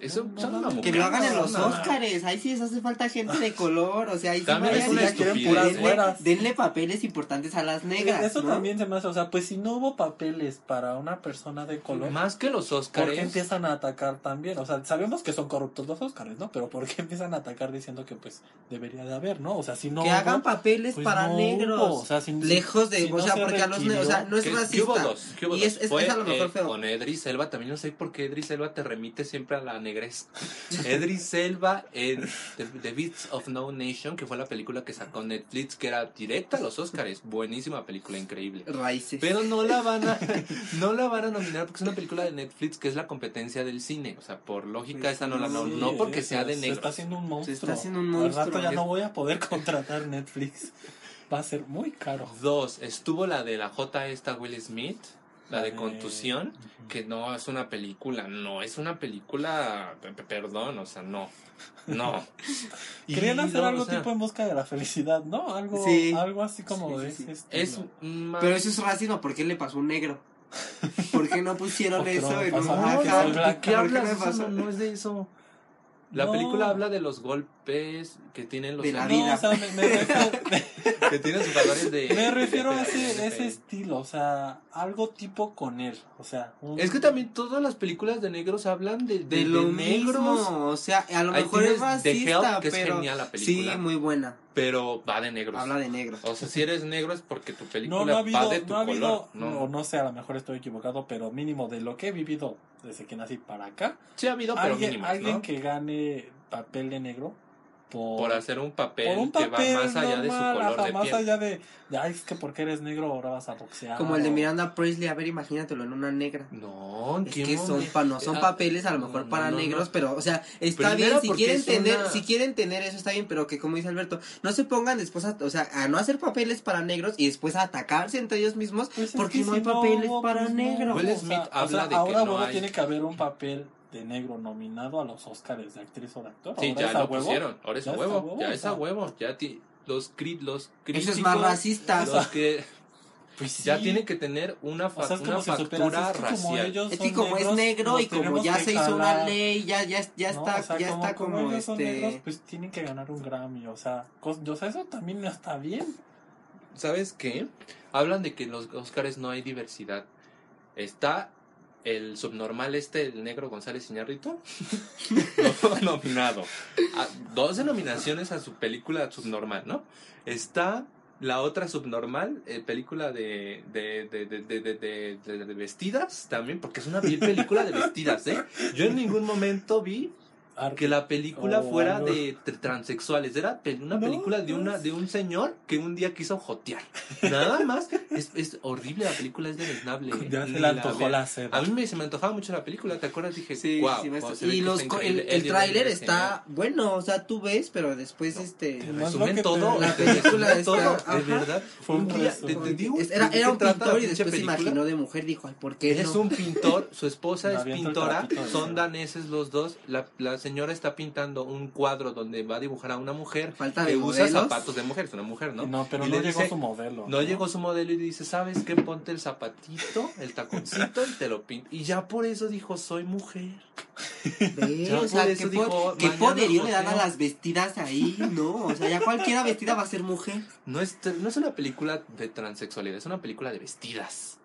Eso No, son no, Que lo hagan en los. Oscars. Ahí sí les hace falta gente de color. O sea, ahí sí También vayan es estupidez. denle, denle papeles importantes a las negras. Eso ¿no? también se me hace, o sea, pues si no hubo papeles para una persona de color, Más que los ¿por Oscars. qué empiezan a atacar también? O sea, sabemos que son corruptos los Oscars, ¿no? Pero ¿por qué empiezan a atacar diciendo que pues debería de haber, ¿no? O sea, si no que hubo, hagan papeles pues, para no negros. hubo. O sea, si- Lejos de. si o no sea, se porque a los negros. O sea, no es ¿Qué- racista. ¿qué hubo dos? ¿Qué hubo y es, es, Fue, es a lo mejor eh, feo. Con Edris Elba, también no sé por qué Edris Elba te remite siempre a la negrez. Edris Elba en The, The Beats of No Nation, que fue la película que sacó Netflix, que era directa a los Oscars. Buenísima película, increíble. Raíces. Pero no la van a no la van a nominar porque es una película de Netflix que es la competencia del cine. O sea, por lógica Pues esa no la no, Sí, no porque sea de Se negro. está haciendo un monstruo. está haciendo un Al monstruo. rato ya no voy a poder contratar Netflix. Va a ser muy caro. Dos, estuvo la de la J esta Will Smith, la de contusión, que no es una película, no es una película, pe- pe- perdón, o sea, no, no. Y Querían hacer no, algo o sea, tipo en busca de la felicidad, ¿no? Algo, Sí. algo así como Sí, de sí, ese sí. estilo. Es más- Pero eso es racismo. ¿Por qué le pasó un negro? ¿Por qué no pusieron Porque no eso en un No, nada, que Ajá. soy ¿de blanca. qué ¿Por hablas? me Eso pasó? no, no es de eso. La No. película habla de los golpes que tienen los De la No, vida. o sea, me, me refiero, que tienen sus valores de me refiero a de- ese, de- ese estilo, o sea, algo tipo con él, o sea, un- Es que también todas las películas de negros hablan de, de, De de lo negros, mismo. O sea, a lo Ahí mejor es racista, Help, que es pero. genial la película. Sí, muy buena. pero va de negros. Habla de negros. O sea, si eres negro es porque tu película no, no ha va habido, de tu no ha color. habido, no. no, no sé, a lo mejor estoy equivocado, pero mínimo de lo que he vivido desde que nací para acá, Sí ha habido, pero alguien, mínimo, alguien ¿no? que gane papel de negro por, Por hacer un papel, por un que va más allá de su color ajá, de más piel. allá de, de, ay, es que porque eres negro ahora vas a boxear. Como el de Miranda Presley. A ver, imagínatelo en una negra. No, ¿en Es qué que son, pa- no son Ah, papeles a lo mejor no, para no, no. negros, pero, o sea, está Primero bien, si quieren tener, una- si quieren tener eso está bien, pero que como dice Alberto, no se pongan después a, o sea, a no hacer papeles para negros y después a atacarse entre ellos mismos Pues es porque que no si hay papeles para pues no. negros. Will O sea, Smith o habla sea, de que ahora hay- tiene que haber un papel de negro nominado a los Oscars de actriz o de actor. Sí, ya es lo huevo. pusieron. Ahora es Ya a es huevo. huevo, Ya es a huevo. Ya ti- los, cri- los críticos. Eso es más racista. Los que Pues ya sí. tienen que tener una, fa- O sea, es una si factura es que como racial. ellos Es que como es negros, negro nos y como ya se hizo una ley, ya, ya, ya ¿no? está, O sea, ya como, está como como ellos son este. negros, pues tienen que ganar un Grammy, o sea, cos- o sea, eso también no está bien. ¿Sabes qué? Hablan de que en los Oscars no hay diversidad. Está el subnormal este, el negro González Iñárritu, no, nominado. A 12 nominaciones a su película subnormal, ¿no? Está la otra subnormal, eh, película de de, de, de, vestidas también, porque es una película de vestidas, ¿eh? Yo en ningún momento vi que la película Oh, fuera de tr- transexuales. Era pe- una No, película de una de un señor que un día quiso jotear. Nada más. Es, es horrible la película, es deleznable. Ya se le antojó la. A mí me, se me antojaba mucho la película, ¿te acuerdas? Dije, Sí, wow. sí, wow, maestro. se ve y los, el, tráiler está bueno, o sea, tú ves, pero después este No es lo resumen todo. te- La película está- todo, ajá. de verdad. Fue un Un día, te, resumen. te digo, Es- era, ¿de qué era un pintor y después se imaginó de mujer, dijo, ay, ¿por qué es no? un pintor, su esposa Me es pintora, son daneses los dos. La, la señora está pintando un cuadro donde va a dibujar a una mujer Falta que de usa modelos. zapatos de mujer, es una mujer, ¿no? No, pero Y no le llegó dice- su modelo. No llegó su modelo y dice, ¿sabes qué? Ponte el zapatito, el taconcito y te lo pinto. Y ya por eso dijo, soy mujer. Ve, Ya o sea, por qué, dijo, qué poderío le dan a las vestidas ahí, ¿no? O sea, ya cualquiera vestida va a ser mujer. No es, no es una película de transexualidad, es una película de vestidas.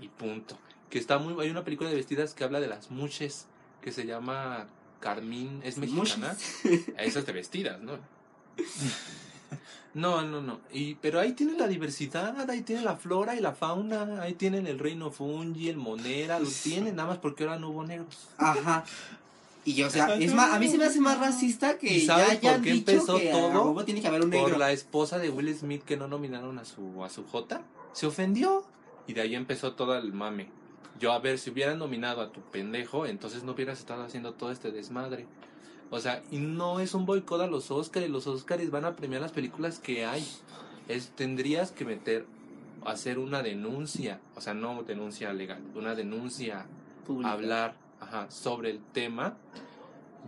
Y punto. Que está muy, hay una película de vestidas que habla de las muches, que se llama Carmín, es mexicana. Esa es de vestidas, ¿no? No, no, no. Y, pero ahí tienen la diversidad, ahí tienen la flora y la fauna, ahí tienen el reino fungi, el monera, lo tienen, nada más porque ahora no hubo negros. Ajá. Y o sea, es más, a mí se me hace más racista que ¿Y ya sabes hayan por qué dicho empezó que todo? a tiene que haber un negro. Por la esposa de Will Smith que no nominaron a su, a su J, se ofendió. Y de ahí empezó todo el mame. Yo, a ver, si hubieran nominado a tu pendejo, entonces no hubieras estado haciendo todo este desmadre. O sea, y no es un boicot a los Oscars. Los Oscars van a premiar las películas que hay. Es, tendrías que meter, hacer una denuncia. O sea, no denuncia legal, una denuncia Pública. hablar ajá, sobre el tema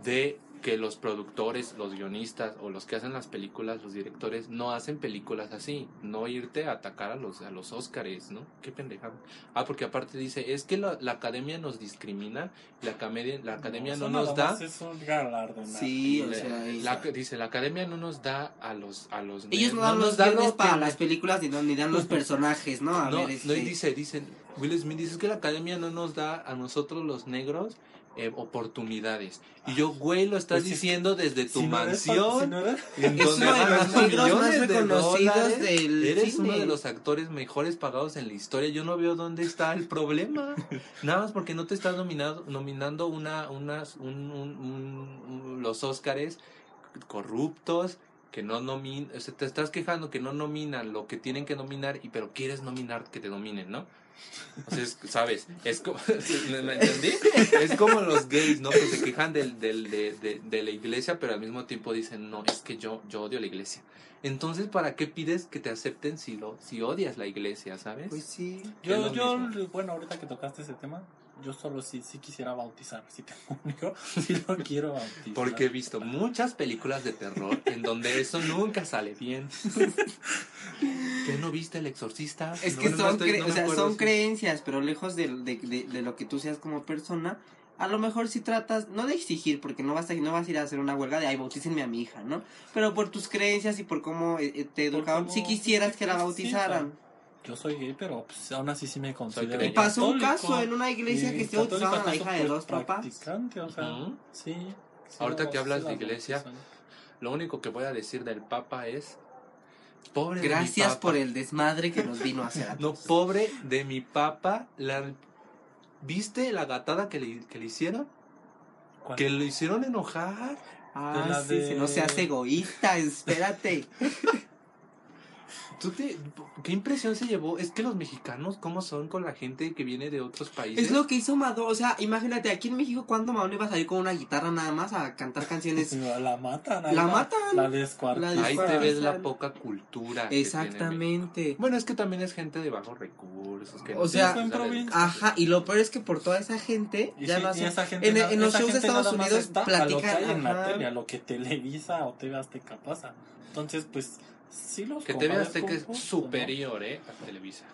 de que los productores, los guionistas o los que hacen las películas, los directores, no hacen películas así. No irte a atacar a los, a los Óscares, ¿no? Qué pendejada. Ah, porque aparte dice, es que la, la academia nos discrimina, la, academia la academia no, nos da... Es un. Sí, o sea, la- dice, la academia no nos da a los... A los ellos no no dan los guiones para que- las películas ni, no- ni dan los personajes, ¿no? A no, ver, no, este... y dice, dicen, Will Smith dice "Es que la academia no nos da a nosotros los negros eh, oportunidades. Y yo, güey, lo estás Pues diciendo desde tu Si no eres- mansión. si no eres- en donde ganas más millones de dólares. del Eres cine. uno de los actores mejores pagados en la historia. Yo no veo dónde está el problema. Nada más porque no te estás nominado, nominando una, unas, un, un- un- un- los Óscares corruptos que no nominan, o sea, te estás quejando que no nominan lo que tienen que nominar y pero quieres nominar que te nominen, ¿no? O sea, es- sabes, es como, ¿me, me entendí? Es como los gays, ¿no? Que se quejan del, del, de, de, de la iglesia, pero al mismo tiempo dicen, no, es que yo, yo odio la iglesia. Entonces, ¿para qué pides que te acepten si, lo, si odias la iglesia, sabes? Pues sí. Yo, yo, mismo. bueno, ahorita que tocaste ese tema, yo solo sí, sí quisiera bautizar. Si tengo un hijo, sí lo quiero bautizar. Porque he visto muchas películas de terror en donde eso nunca sale bien. ¿Qué no viste El Exorcista? Es No, que no son, estoy- cre- no o sea, son si- creencias, pero lejos de, de, de, de lo que tú seas como persona, a lo mejor si tratas, no de exigir, porque no vas a, no vas a ir a hacer una huelga de, ay, bautícenme a mi hija, ¿no? Pero por tus creencias y por cómo eh, eh, te educaron, si quisieras que la sí, bautizaran. Yo soy gay, pero pues, aún así sí me considero. Y pasó un caso en una iglesia que se católico bautizaban a la hija de pues, dos papás. practicante, o sea, Ujú. sí. sí Ahorita lo- que hablas sí de iglesia. Lo único que voy a decir del Papa es... Pobre de mi Gracias por el desmadre que nos vino a hacer a No, pobre de mi papa. La... ¿Viste la gatada que le, que le hicieron? ¿Cuál? Que le hicieron enojar. Ah, de sí, no seas egoísta, espérate. ¿Tú te... ¿Qué impresión se llevó? Es que los mexicanos, ¿cómo son con la gente que viene de otros países? Es lo que hizo Madonna, o sea, imagínate, aquí en México, ¿cuándo Madonna iba a salir con una guitarra nada más a cantar canciones? La matan. ahí La matan. La descuartizan. La Ahí te ves la poca cultura. que tiene Exactamente. Bueno, es que también es gente de bajos recursos. Que O no sea, en provincia. Ajá, y lo peor es que por toda esa gente, Y, ya sí, no hacen... esa gente, en, na- en los esa shows de Estados nada Unidos está a lo que platican... hay en la tele, a lo que Televisa o TV Azteca pasa. Entonces, pues, sí los Que TV Azteca es superior, ¿eh? A Televisa.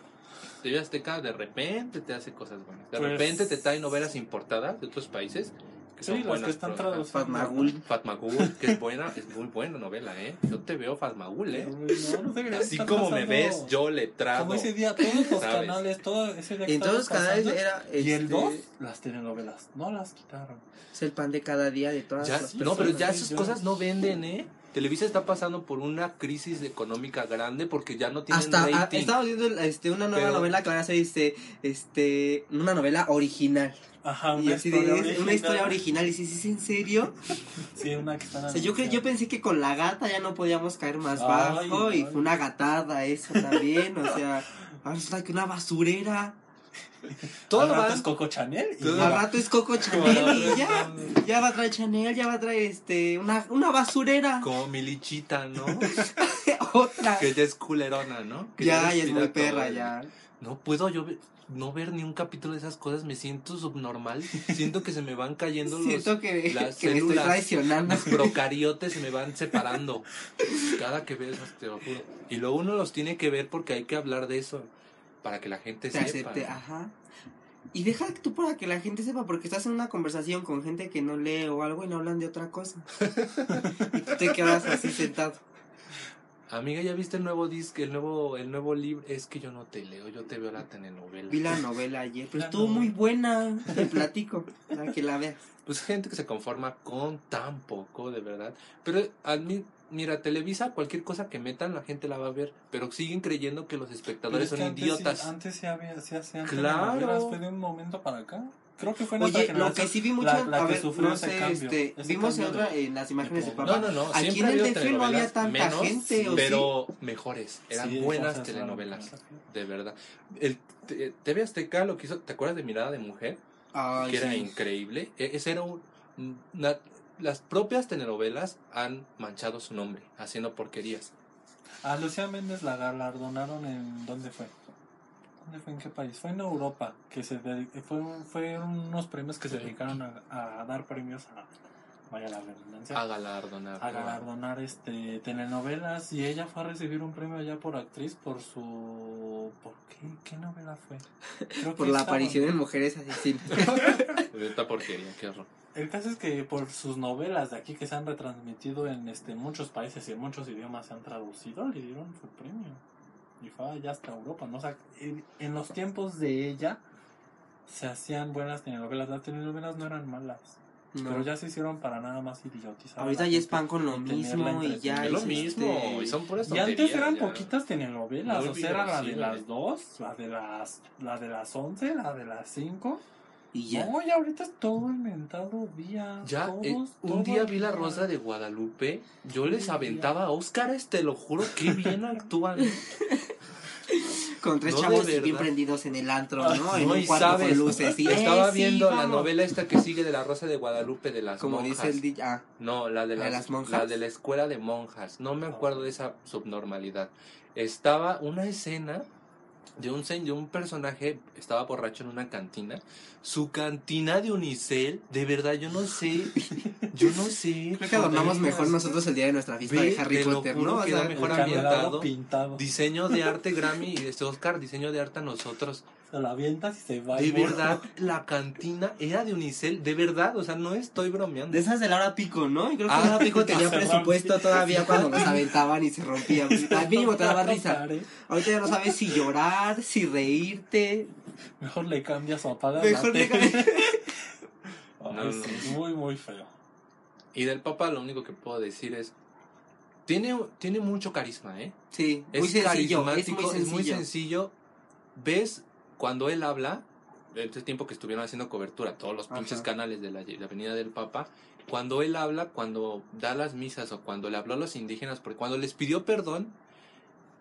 TV Azteca de repente te hace cosas buenas. De Pues- repente te trae novelas importadas de otros países. Que ¿no? son Sí, las buenas que están traducidas. Fatmagul. Fatmagul, que es buena, es muy buena novela, ¿eh? Yo te veo Fatmagul, ¿eh? No, no Así como me pasando. ves, yo le trago. Como ese día, todos los ¿Sabes? canales, todo ese día En todos los canales pasando, era... Y el este, 2, las telenovelas. No las quitaron. Es el pan de cada día de todas Ya- las no, pero ya personas. esas yo- cosas no venden, ¿eh? Televisa está pasando por una crisis económica grande porque ya no tienen Hasta ah, rating. estamos viendo este, una nueva Pero- novela que van a hacer este, una novela original. Ajá, y una así de, historia es original. una historia original. Y si es en serio. Sí, una que están O sea, yo, cre- yo pensé que con la gata ya no podíamos caer más Ay, bajo. y fue una gatada eso también. o sea, ahora es like una basurera. Todo Al rato va- es Coco Chanel y Todo Al ya. rato es Coco Chanel y ya. Ya va a traer Chanel, ya va a traer este, una, una basurera. Como Milichita, ¿no? Otra. que ya es culerona, ¿no? Que Ya, ya es muy perra, ya. no puedo yo ve- no ver ni un capítulo de esas cosas, me siento subnormal, siento que se me van cayendo los, Siento que, las que me estoy células. traicionando. los procariotes se me van separando cada que veo esas, te lo juro. Y luego uno los tiene que ver porque hay que hablar de eso para que la gente Te sepa. acepte, ajá. Y deja tú para que la gente sepa, porque estás en una conversación con gente que no lee o algo y no hablan de otra cosa. y tú te quedas así sentado. Amiga, ¿ya viste el nuevo disco, el nuevo, el nuevo libro? Es que yo no te leo, yo te veo la telenovela. Vi la novela ayer, pero La estuvo novela. muy buena. Te platico, para que la veas. Pues gente que se conforma con tan poco, de verdad. Pero a mí, mira, Televisa, cualquier cosa que metan, la gente la va a ver. Pero siguen creyendo que los Pero espectadores es que son antes idiotas. Sí, antes sí había, sí hacían Claro. fue de un momento para acá. Creo que fue nuestra Oye, lo que sí vi mucho, la- la a que ver, no sé, cambio, este, vimos en, otra, en las imágenes de de- papá. No, no, no. Aquí en el DF no había tanta menos, gente, ¿o sí? pero mejores. Eran Sí, buenas telenovelas, de verdad. El te- TV Azteca lo que hizo, ¿te acuerdas de Mirada de Mujer? Ay, que era increíble. E- Ese era un, una- las propias telenovelas han manchado su nombre haciendo porquerías. A Lucía Méndez la galardonaron en... ¿Dónde fue? ¿Dónde fue? ¿En qué país? Fue en Europa, que se fue, fue unos premios que se dedicaron a, a dar premios a... Vaya la redundancia. A galardonar. a galardonar este telenovelas y ella fue a recibir un premio allá por actriz por su ¿por qué? ¿qué novela fue? Creo Por que la aparición en Mujeres Asesinas. Esta porquería, qué horror. El caso es que por sus novelas de aquí que se han retransmitido en este muchos países y en muchos idiomas se han traducido le dieron su premio y fue allá hasta Europa ¿no? O sea, en, los tiempos de ella se hacían buenas telenovelas las telenovelas no eran malas No. pero ya se hicieron para nada más idiotizar Ahorita ya es pan con lo mismo y ya Es lo mismo, este, y son puras Y antes eran ya. poquitas telenovelas, Muy o sea, era la de las dos, la de las, la de las once, la de las cinco. Y ya. No, y ahorita es todo inventado día. Ya, todos, eh, un todo día el vi la. Rosa de Guadalupe, yo les Un aventaba a Óscares, te lo juro, qué bien actúan. Con tres No, chavos bien prendidos en el antro, Ah, ¿no? en No, un y cuarto sabes, con luces. Y, estaba eh, sí, viendo la novela esta que sigue de la Rosa de Guadalupe de las Como monjas. dice el DJ. Ah, No, la de ¿La de las, las monjas? la de la escuela de monjas. No me acuerdo de esa subnormalidad. Estaba una escena de un sen- de un personaje estaba borracho en una cantina. Su cantina de unicel, de verdad yo no sé, yo no sé. creo que adornamos mejor nosotros el día de nuestra fiesta de Harry Potter, juro, ¿no? O sea, mejor ambientado. pintado. Diseño de arte Grammy y este Oscar, diseño de arte a nosotros. La avientas y se va. De y verdad, la cantina era de unicel, de verdad, o sea, no estoy bromeando. de esas de Laura Pico, ¿no? Y creo que Ah, Pico tenía presupuesto todavía cuando los aventaban y se rompían. Al mínimo te daba risa. Ahorita ya no sabes si llorar, si reírte. Mejor le cambias o apagas Mejor la le cambias. Ay, No, no, sí, no. muy, muy feo. Y del Papa lo único que puedo decir es, tiene, tiene mucho carisma, ¿eh? Sí, Es muy sencillo. Es carismático, muy sencillo. es muy sencillo. Ves cuando él habla, en este tiempo que estuvieron haciendo cobertura, todos los pinches Ajá. canales de la, de la Avenida del Papa, cuando él habla, cuando da las misas o cuando le habló a los indígenas, porque cuando les pidió perdón,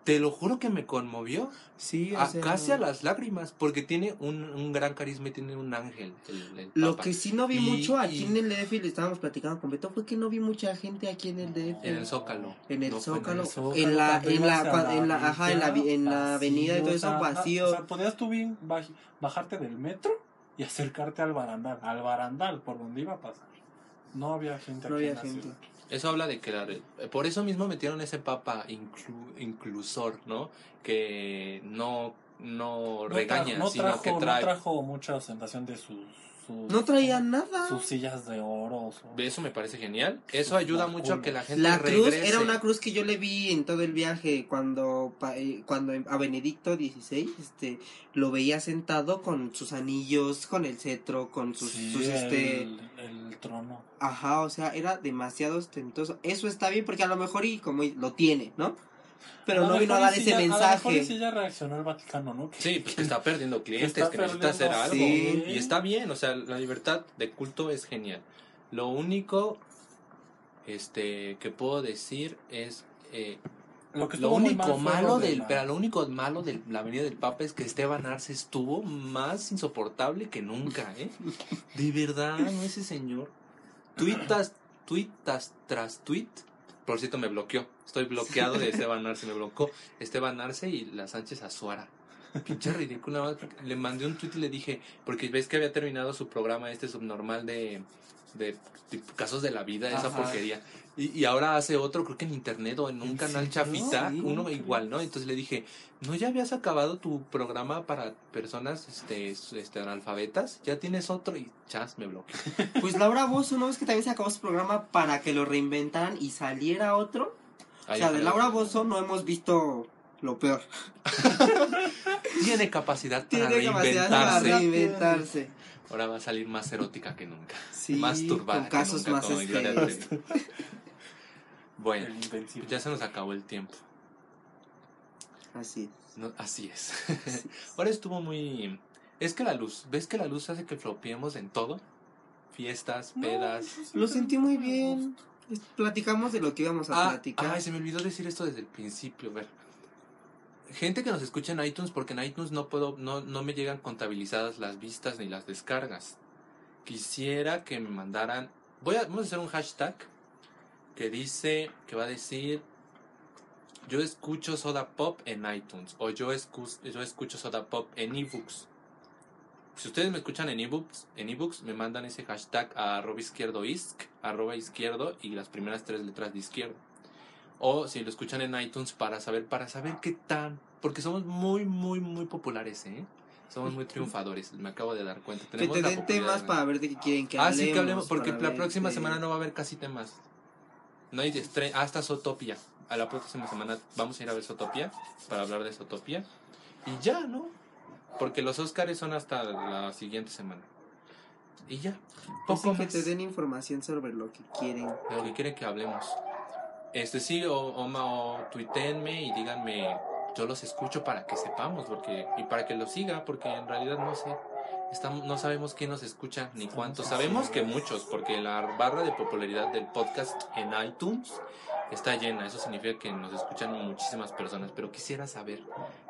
te lo juro que me conmovió, Sí, o a, sea, casi a las lágrimas, porque tiene un, un gran carisma y tiene un ángel. El, el Lo Papa. que sí no vi Y- mucho aquí y- en el DF, y le estábamos platicando con Beto, fue que no vi mucha gente aquí en el DF. En el Zócalo. En el No fue en Zócalo, el Zócalo, en la, en la, en ajá, en la, en la avenida y todo eso vacío. O sea, podías tú bien baj- bajarte del metro y acercarte al barandal, al barandal por donde iba a pasar. No había gente No aquí había en la gente. ciudad. Eso habla de que la por eso mismo metieron ese papa inclu- inclusor, ¿no? Que no no, No regaña, trajo- no sino que no trae. trajo mucha ostentación de sus, sus no traía nada. sus sillas de oro. su- Eso me parece genial. Eso ayuda mucho a que la gente La cruz regrese. era una cruz que yo le vi en todo el viaje cuando eh, cuando a Benedicto XVI este lo veía sentado con sus anillos, con el cetro, con sus, Sí, sus, este el, el trono. ajá, o sea, era demasiado ostentoso. Eso está bien porque a lo mejor y como lo tiene, ¿no? Pero A no vino a dar ese ya- A lo mejor mensaje. ya reaccionó el Vaticano, ¿no? Que- Sí, pues que está perdiendo clientes, está que necesita hacer algo. sí. Y está bien, o sea, la libertad de culto es genial. Lo único este que puedo decir es eh, Lo, que lo único malo lo de del la- pero lo único malo de la Avenida del Papa es que Esteban Arce estuvo más insoportable que nunca, ¿eh? De verdad, no ese señor. Tuitas, tuitas tras tuit. Por cierto, me bloqueó. Estoy bloqueado de Esteban Arce, me bloqueó Esteban Arce y la Sánchez Azuara. Pinche porque Le mandé un tweet y le dije, porque ves que había terminado su programa este subnormal de, de, casos de la vida, esa porquería. Y, y ahora hace otro, creo que en internet o en un ¿En canal chafita, Sí. uno igual, ¿no? Entonces le dije, ¿no ya habías acabado tu programa para personas este, este analfabetas? Ya tienes otro y chas, me bloqueó. Pues Laura Bozo, ¿no es que también se acabó su programa para que lo reinventaran y saliera otro? O sea, de. Laura Bozo no hemos visto lo peor. Tiene capacidad para Tiene capacidad para reinventarse. Ahora va a salir más erótica que nunca. Sí, más turbada. con casos que nunca, más como este. Bueno, ya se nos acabó el tiempo. Así No, así es. es. Ahora estuvo muy... Es que la luz, ¿ves que la luz hace que flopiemos en todo? Fiestas, pedas. Lo sentí muy bien. Es- Platicamos de lo que íbamos a Ah, platicar. ay, se me olvidó decir esto desde el principio. A ver. Gente que nos escucha en iTunes, porque en iTunes no puedo, no, no me llegan contabilizadas las vistas ni las descargas. Quisiera que me mandaran. Voy a, vamos a hacer un hashtag que dice, que va a decir yo escucho Soda Pop en iTunes o yo, escu- yo escucho Soda Pop en ebooks. Si ustedes me escuchan en ebooks, en ebooks me mandan ese hashtag a arroba izquierdo isc, arroba izquierdo y las primeras tres letras de izquierdo. O si lo escuchan en iTunes para saber, para saber qué tan, porque somos muy, muy, muy populares, ¿eh? Somos muy triunfadores, me acabo de dar cuenta. que Tenemos te la den temas ¿no? para ver de qué quieren que ah, hablemos. sí, que hablemos, porque la ver, próxima semana no va a haber casi temas. No hay estre hasta Zootopia. A la próxima semana vamos a ir a ver Zootopia para hablar de Zootopia. Y ya, ¿no? Porque los Oscars son hasta la siguiente semana. Y ya. pues Poco que más te den información sobre lo que quieren. de lo que quieren que hablemos. Este sí, o, o, o tuiteenme y díganme, yo los escucho para que sepamos, porque y para que los siga, porque en realidad no sé, estamos, no sabemos quién nos escucha ni cuántos. Sabemos que muchos, porque la barra de popularidad del podcast en iTunes está llena. Eso significa que nos escuchan muchísimas personas, pero quisiera saber,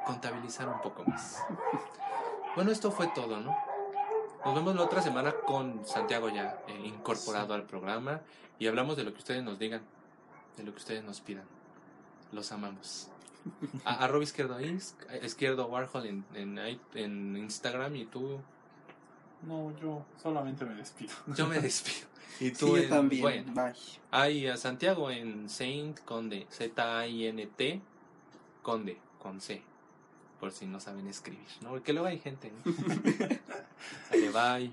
contabilizar un poco más. Bueno, esto fue todo, ¿no? Nos vemos la otra semana con Santiago ya eh, incorporado al programa y hablamos de lo que ustedes nos digan, de lo que ustedes nos pidan. Los amamos. A, arroba izquierdo, Inst- izquierdo Warhol en, en, i- en Instagram y tú, No, yo solamente me despido. yo me despido. Y Sí, tú yo también. bueno, Bye. hay a Santiago en Saint Conde, Z-A-I-N-T, Conde, con C, por si no saben escribir, ¿no? Porque luego hay gente, ¿no? Sale, bye.